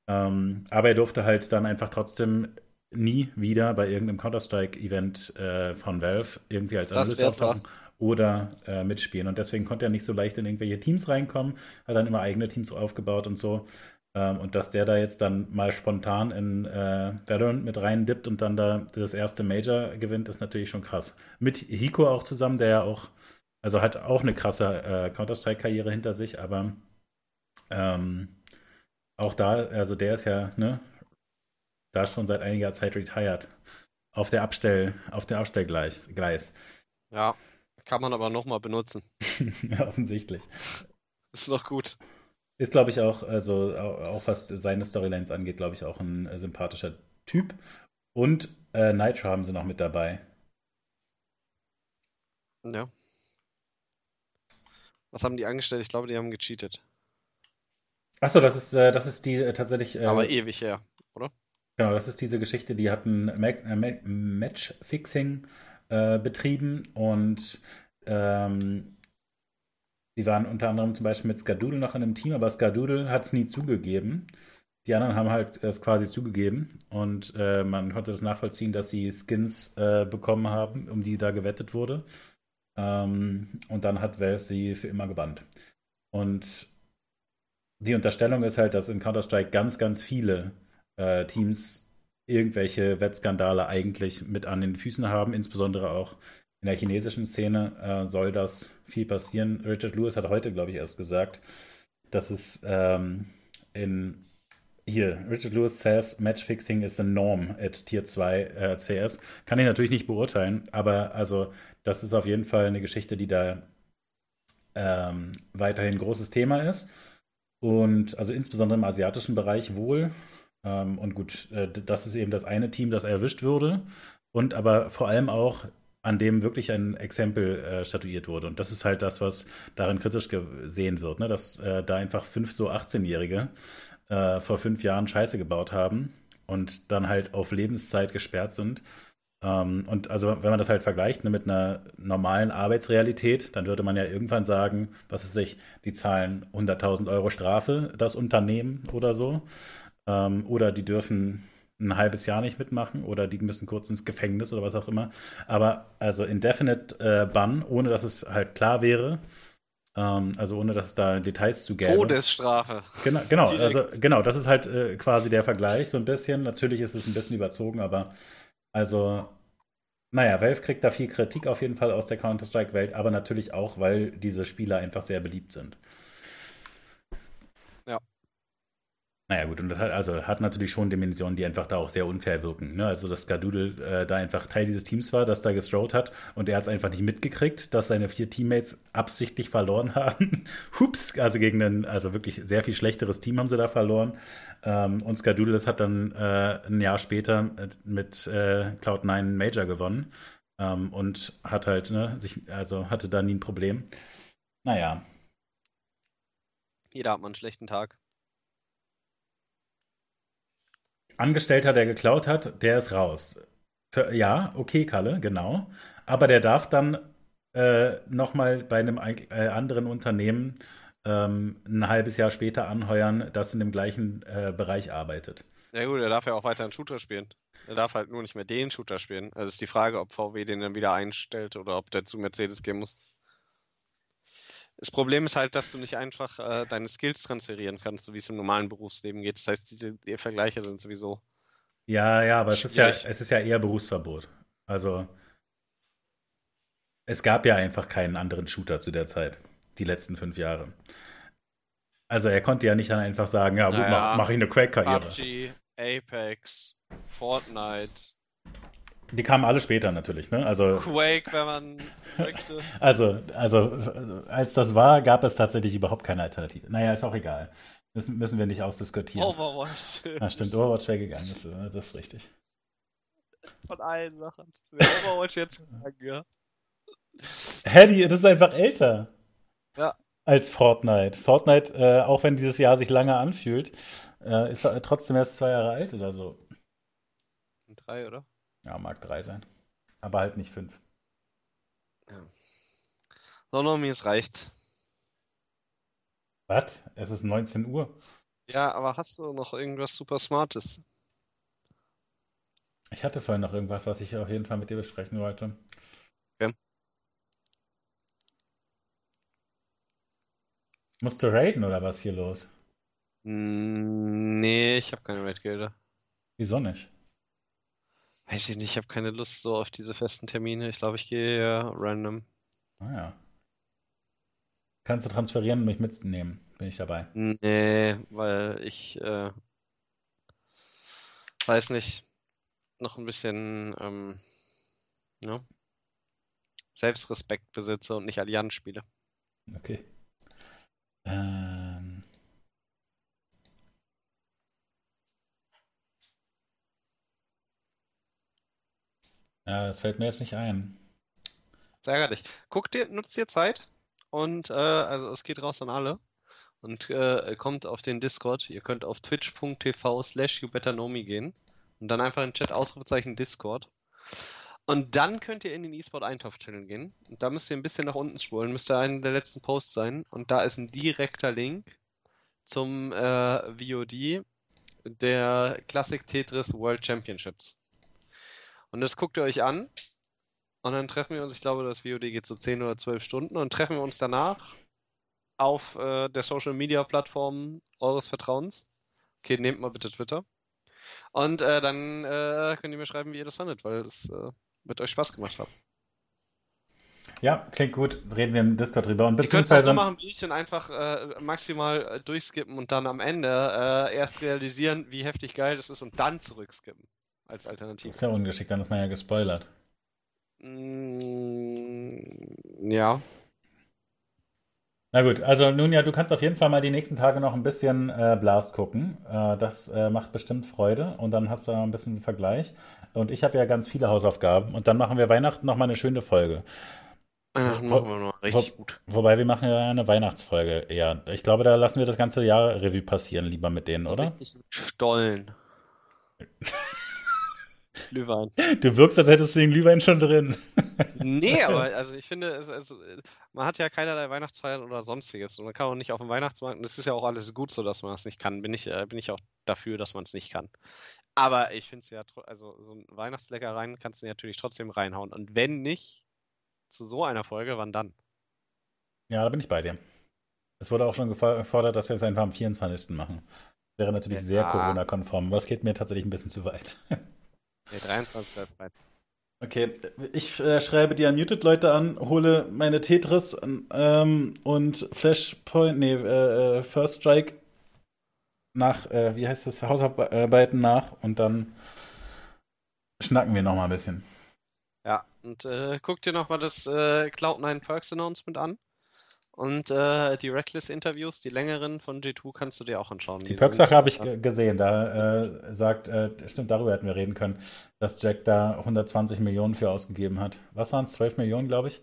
Ähm, aber er durfte halt dann einfach trotzdem nie wieder bei irgendeinem Counter-Strike-Event äh, von Valve irgendwie als Analyst auftauchen oder äh, mitspielen. Und deswegen konnte er nicht so leicht in irgendwelche Teams reinkommen, hat dann immer eigene Teams aufgebaut und so. Ähm, und dass der da jetzt dann mal spontan in äh, Valorant mit reindippt und dann da das erste Major gewinnt, ist natürlich schon krass. Mit Hiko auch zusammen, der ja auch, also hat auch eine krasse äh, Counter-Strike-Karriere hinter sich, aber ähm, auch da, also der ist ja, ne, da schon seit einiger Zeit retired. Auf der Abstell, auf der Abstellgleis. Gleis. Ja, kann man aber nochmal benutzen. ja, offensichtlich. Ist noch gut. Ist, glaube ich, auch, also auch, was seine Storylines angeht, glaube ich, auch ein sympathischer Typ. Und äh, Nitro haben sie noch mit dabei. Ja. Was haben die angestellt? Ich glaube, die haben gecheatet. Achso, das ist, äh, das ist die äh, tatsächlich. Äh, Aber ewig her, oder? Genau, das ist diese Geschichte, die hatten äh, Ma Matchfixing äh, betrieben und ähm, die waren unter anderem zum Beispiel mit Skadoodle noch in einem Team, aber Skadoodle hat es nie zugegeben. Die anderen haben halt es quasi zugegeben und äh, man konnte das nachvollziehen, dass sie Skins äh, bekommen haben, um die da gewettet wurde. Ähm, und dann hat Valve sie für immer gebannt. Und die Unterstellung ist halt, dass in Counter-Strike ganz, ganz viele äh, Teams irgendwelche Wettskandale eigentlich mit an den Füßen haben, insbesondere auch in der chinesischen Szene äh, soll das viel passieren. Richard Lewis hat heute, glaube ich, erst gesagt, dass es ähm, in hier, Richard Lewis says Matchfixing is a norm at Tier 2 äh, CS. Kann ich natürlich nicht beurteilen, aber also das ist auf jeden Fall eine Geschichte, die da ähm, weiterhin großes Thema ist. Und also insbesondere im asiatischen Bereich wohl. Ähm, und gut, äh, das ist eben das eine Team, das erwischt wurde. Und aber vor allem auch, an dem wirklich ein Exempel äh, statuiert wurde. Und das ist halt das, was darin kritisch gesehen wird, ne? dass äh, da einfach fünf so 18-Jährige äh, vor fünf Jahren Scheiße gebaut haben und dann halt auf Lebenszeit gesperrt sind. Ähm, und also wenn man das halt vergleicht ne, mit einer normalen Arbeitsrealität, dann würde man ja irgendwann sagen, was ist sich, die zahlen 100.000 Euro Strafe, das Unternehmen oder so. Ähm, oder die dürfen ein halbes Jahr nicht mitmachen oder die müssen kurz ins Gefängnis oder was auch immer. Aber also indefinite äh, Bann, ohne dass es halt klar wäre, ähm, also ohne dass es da Details zu gäbe. Todesstrafe. Genau, genau, Direkt. also genau, das ist halt äh, quasi der Vergleich so ein bisschen. Natürlich ist es ein bisschen überzogen, aber also naja, Valve kriegt da viel Kritik auf jeden Fall aus der Counter-Strike-Welt, aber natürlich auch, weil diese Spieler einfach sehr beliebt sind. Ja. Naja, gut, und das hat, also, hat natürlich schon Dimensionen, die einfach da auch sehr unfair wirken. Ne? Also, dass Skadoodle äh, da einfach Teil dieses Teams war, das da gestrollt hat und er hat es einfach nicht mitgekriegt, dass seine vier Teammates absichtlich verloren haben. Hups, also gegen ein also wirklich sehr viel schlechteres Team haben sie da verloren. Ähm, und Skadoodle das hat dann äh, ein Jahr später mit, äh, Cloud9 einen Major gewonnen ähm, und hat halt, ne, sich, also hatte da nie ein Problem. Naja, Jeder hat mal einen schlechten Tag. Angestellter, der geklaut hat, der ist raus. Ja, okay, Kalle, genau. Aber der darf dann äh, nochmal bei einem äh, anderen Unternehmen ähm, ein halbes Jahr später anheuern, das in dem gleichen äh, Bereich arbeitet. Ja gut, er darf ja auch weiter einen Shooter spielen. Er darf halt nur nicht mehr den Shooter spielen. Also ist die Frage, ob VW den dann wieder einstellt oder ob der zu Mercedes gehen muss. Das Problem ist halt, dass du nicht einfach äh, deine Skills transferieren kannst, so wie es im normalen Berufsleben geht. Das heißt, diese die Vergleiche sind sowieso. Ja, ja, aber es ist ja, es ist ja eher Berufsverbot. Also es gab ja einfach keinen anderen Shooter zu der Zeit, die letzten fünf Jahre. Also er konnte ja nicht dann einfach sagen, ja gut, Naja, mach, mach ich eine Quake-Karriere. PUBG, Apex, Fortnite. Die kamen alle später natürlich, ne? Also, Quake, wenn man möchte. also, also, als das war, gab es tatsächlich überhaupt keine Alternative. Naja, ist auch egal. Müssen, müssen wir nicht ausdiskutieren. Overwatch. Na, stimmt, Overwatch wäre gegangen, das, äh, das ist richtig. Von allen Sachen. Wer Overwatch jetzt sagen, ja. Die, das ist einfach älter. Ja. Als Fortnite. Fortnite, äh, auch wenn dieses Jahr sich lange anfühlt, äh, ist trotzdem erst zwei Jahre alt oder so. Drei, oder? Ja, mag drei sein. Aber halt nicht fünf. So, Nomi, es reicht. Was? Es ist 19 Uhr. Ja, aber hast du noch irgendwas super Smartes? Ich hatte vorhin noch irgendwas, was ich auf jeden Fall mit dir besprechen wollte. Okay. Musst du raiden oder was hier los? Mm, Nee, ich habe keine Raid-Gelder. Wieso nicht? Weiß ich nicht, ich habe keine Lust so auf diese festen Termine. Ich glaube, ich gehe ja random. Naja. Kannst du transferieren und mich mitnehmen? Bin ich dabei. Nee, weil ich äh, weiß nicht, noch ein bisschen ähm, ne? Selbstrespekt besitze und nicht Allianz spiele. Okay. Ähm. Ja, das fällt mir jetzt nicht ein. Ist ärgerlich. Guck dir, nutzt dir Zeit und äh, also es geht raus an alle. Und äh, kommt auf den Discord. Ihr könnt auf twitch.tv slash youbetterknow.me gehen und dann einfach in Chat Ausrufezeichen Discord. Und dann könnt ihr in den eSport Eintopf-Channel gehen. Und da müsst ihr ein bisschen nach unten spulen. Müsste einer der letzten Posts sein. Und da ist ein direkter Link zum äh, VOD der Classic Tetris World Championships. Und das guckt ihr euch an. Und dann treffen wir uns, ich glaube, das VOD geht so 10 oder 12 Stunden. Und treffen wir uns danach auf äh, der Social Media Plattform eures Vertrauens. Okay, nehmt mal bitte Twitter. Und äh, dann äh, könnt ihr mir schreiben, wie ihr das fandet, weil es äh, mit euch Spaß gemacht hat. Ja, klingt gut. Reden wir im Discord drüber. Und Ihr könnt es so beziehungsweise. machen wie ich und einfach äh, maximal äh, durchskippen und dann am Ende erst realisieren, wie heftig geil das ist und dann zurückskippen als Das Alternative. ist ja ungeschickt, dann ist man ja gespoilert. Mm, ja. Na gut, also nun ja, du kannst auf jeden Fall mal die nächsten Tage noch ein bisschen äh, Blast gucken. Äh, das äh, macht bestimmt Freude und dann hast du ein bisschen Vergleich. Und ich habe ja ganz viele Hausaufgaben und dann machen wir Weihnachten noch mal eine schöne Folge. Weihnachten Wo- machen wir noch richtig gut. Wobei wir machen ja eine Weihnachtsfolge eher. Ich glaube, da lassen wir das ganze Jahr Revue passieren, lieber mit denen, oder? Richtig mit Stollen. Glühwein. Du wirkst, als hättest du den Glühwein schon drin. Nee, aber also ich finde, es, es, man hat ja keinerlei Weihnachtsfeiern oder sonstiges und man kann auch nicht auf dem Weihnachtsmarkt. Und es ist ja auch alles gut so, dass man das nicht kann. Bin ich, äh, bin ich auch dafür, dass man es nicht kann. Aber ich finde es ja, also so ein Weihnachtsleckereien kannst du natürlich trotzdem reinhauen. Und wenn nicht zu so einer Folge, wann dann? Ja, da bin ich bei dir. Es wurde auch schon gefo- gefordert, dass wir es einfach am 24. machen. Wäre natürlich sehr Ja. Corona-konform, aber es geht mir tatsächlich ein bisschen zu weit. Nee, 23. ist weit. Okay, ich äh, schreibe die Unmuted-Leute an, hole meine Tetris ähm, und Flashpoint, nee, äh, äh, First Strike nach, äh, wie heißt das, Hausarbeiten nach und dann schnacken wir noch mal ein bisschen. Ja, und äh, guck dir nochmal das äh, Cloud9 Perks Announcement an. Und äh, die Reckless-Interviews, die längeren von G2, kannst du dir auch anschauen. Die Perk-Sache habe ich äh, gesehen, da äh, sagt, äh, stimmt, darüber hätten wir reden können, dass Jack da 120 Millionen für ausgegeben hat. Was waren es, 12 Millionen, glaube ich?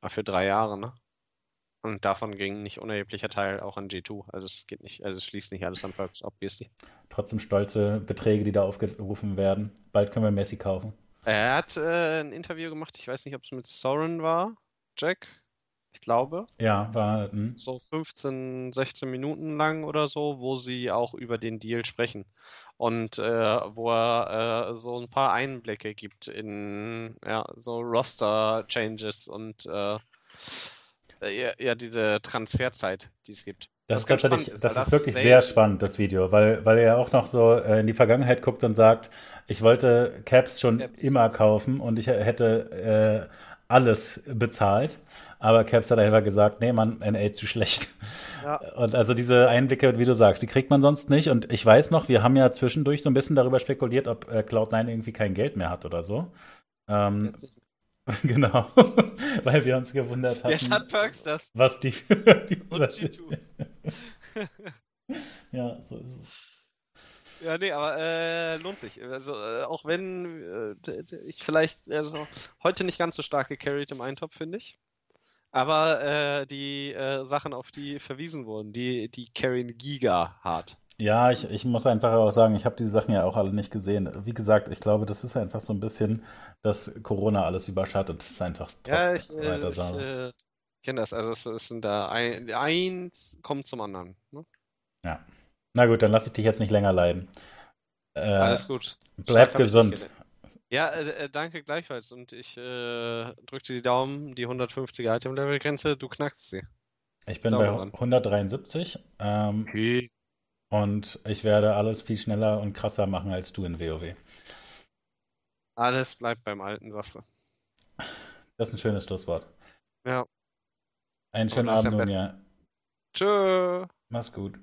Ah, Für drei Jahre, ne? Und davon ging ein nicht unerheblicher Teil auch an G2. Also es geht nicht, also es schließt nicht alles an Perks, obviously. Trotzdem stolze Beträge, die da aufgerufen werden. Bald können wir Messi kaufen. Er hat äh, ein Interview gemacht, ich weiß nicht, ob es mit Soren war, Jack. Ich glaube. Ja, war, hm. So 15, 16 Minuten lang oder so, wo sie auch über den Deal sprechen. Und äh, wo er äh, so ein paar Einblicke gibt in ja, so Roster-Changes und äh, äh, ja, diese Transferzeit, die es gibt. Das Was ist ist, das ist das wirklich sehr spannend, das Video, weil, weil er auch noch so äh, in die Vergangenheit guckt und sagt, ich wollte Caps schon Caps. immer kaufen und ich hätte äh, alles bezahlt. Aber Caps hat einfach gesagt, nee, Mann, NA zu schlecht. Ja. Und also diese Einblicke, wie du sagst, die kriegt man sonst nicht. Und ich weiß noch, wir haben ja zwischendurch so ein bisschen darüber spekuliert, ob äh, Cloud9 irgendwie kein Geld mehr hat oder so. Ähm, genau, weil wir uns gewundert hatten. Wer hat Perks das? Was die, die was Ja, so ist es. Ja, nee, aber äh, lohnt sich. Also, äh, auch wenn äh, ich vielleicht also, heute nicht ganz so stark gecarried im Eintopf, finde ich. Aber äh, die äh, Sachen, auf die verwiesen wurden, die, die carryen Giga hart. Ja, ich, ich muss einfach auch sagen, ich habe diese Sachen ja auch alle nicht gesehen. Wie gesagt, ich glaube, das ist einfach so ein bisschen, dass Corona alles überschattet. Das ist einfach ja, ich, äh, ich äh, kenne das. Also es, es sind da ein, eins kommt zum anderen. Ne? Ja. Na gut, dann lasse ich dich jetzt nicht länger leiden. Äh, Alles gut. Bleib gesund. Ja, äh, äh, danke gleichfalls. Und ich äh, drücke dir die Daumen, die 150er Item-Level-Grenze, du knackst sie. Ich bin Daumen bei an. 173. Ähm, okay. Und ich werde alles viel schneller und krasser machen als du in WoW. Alles bleibt beim Alten, du. Das ist ein schönes Schlusswort. Ja. Einen schönen Abend, Dunja. Tschö. Mach's gut.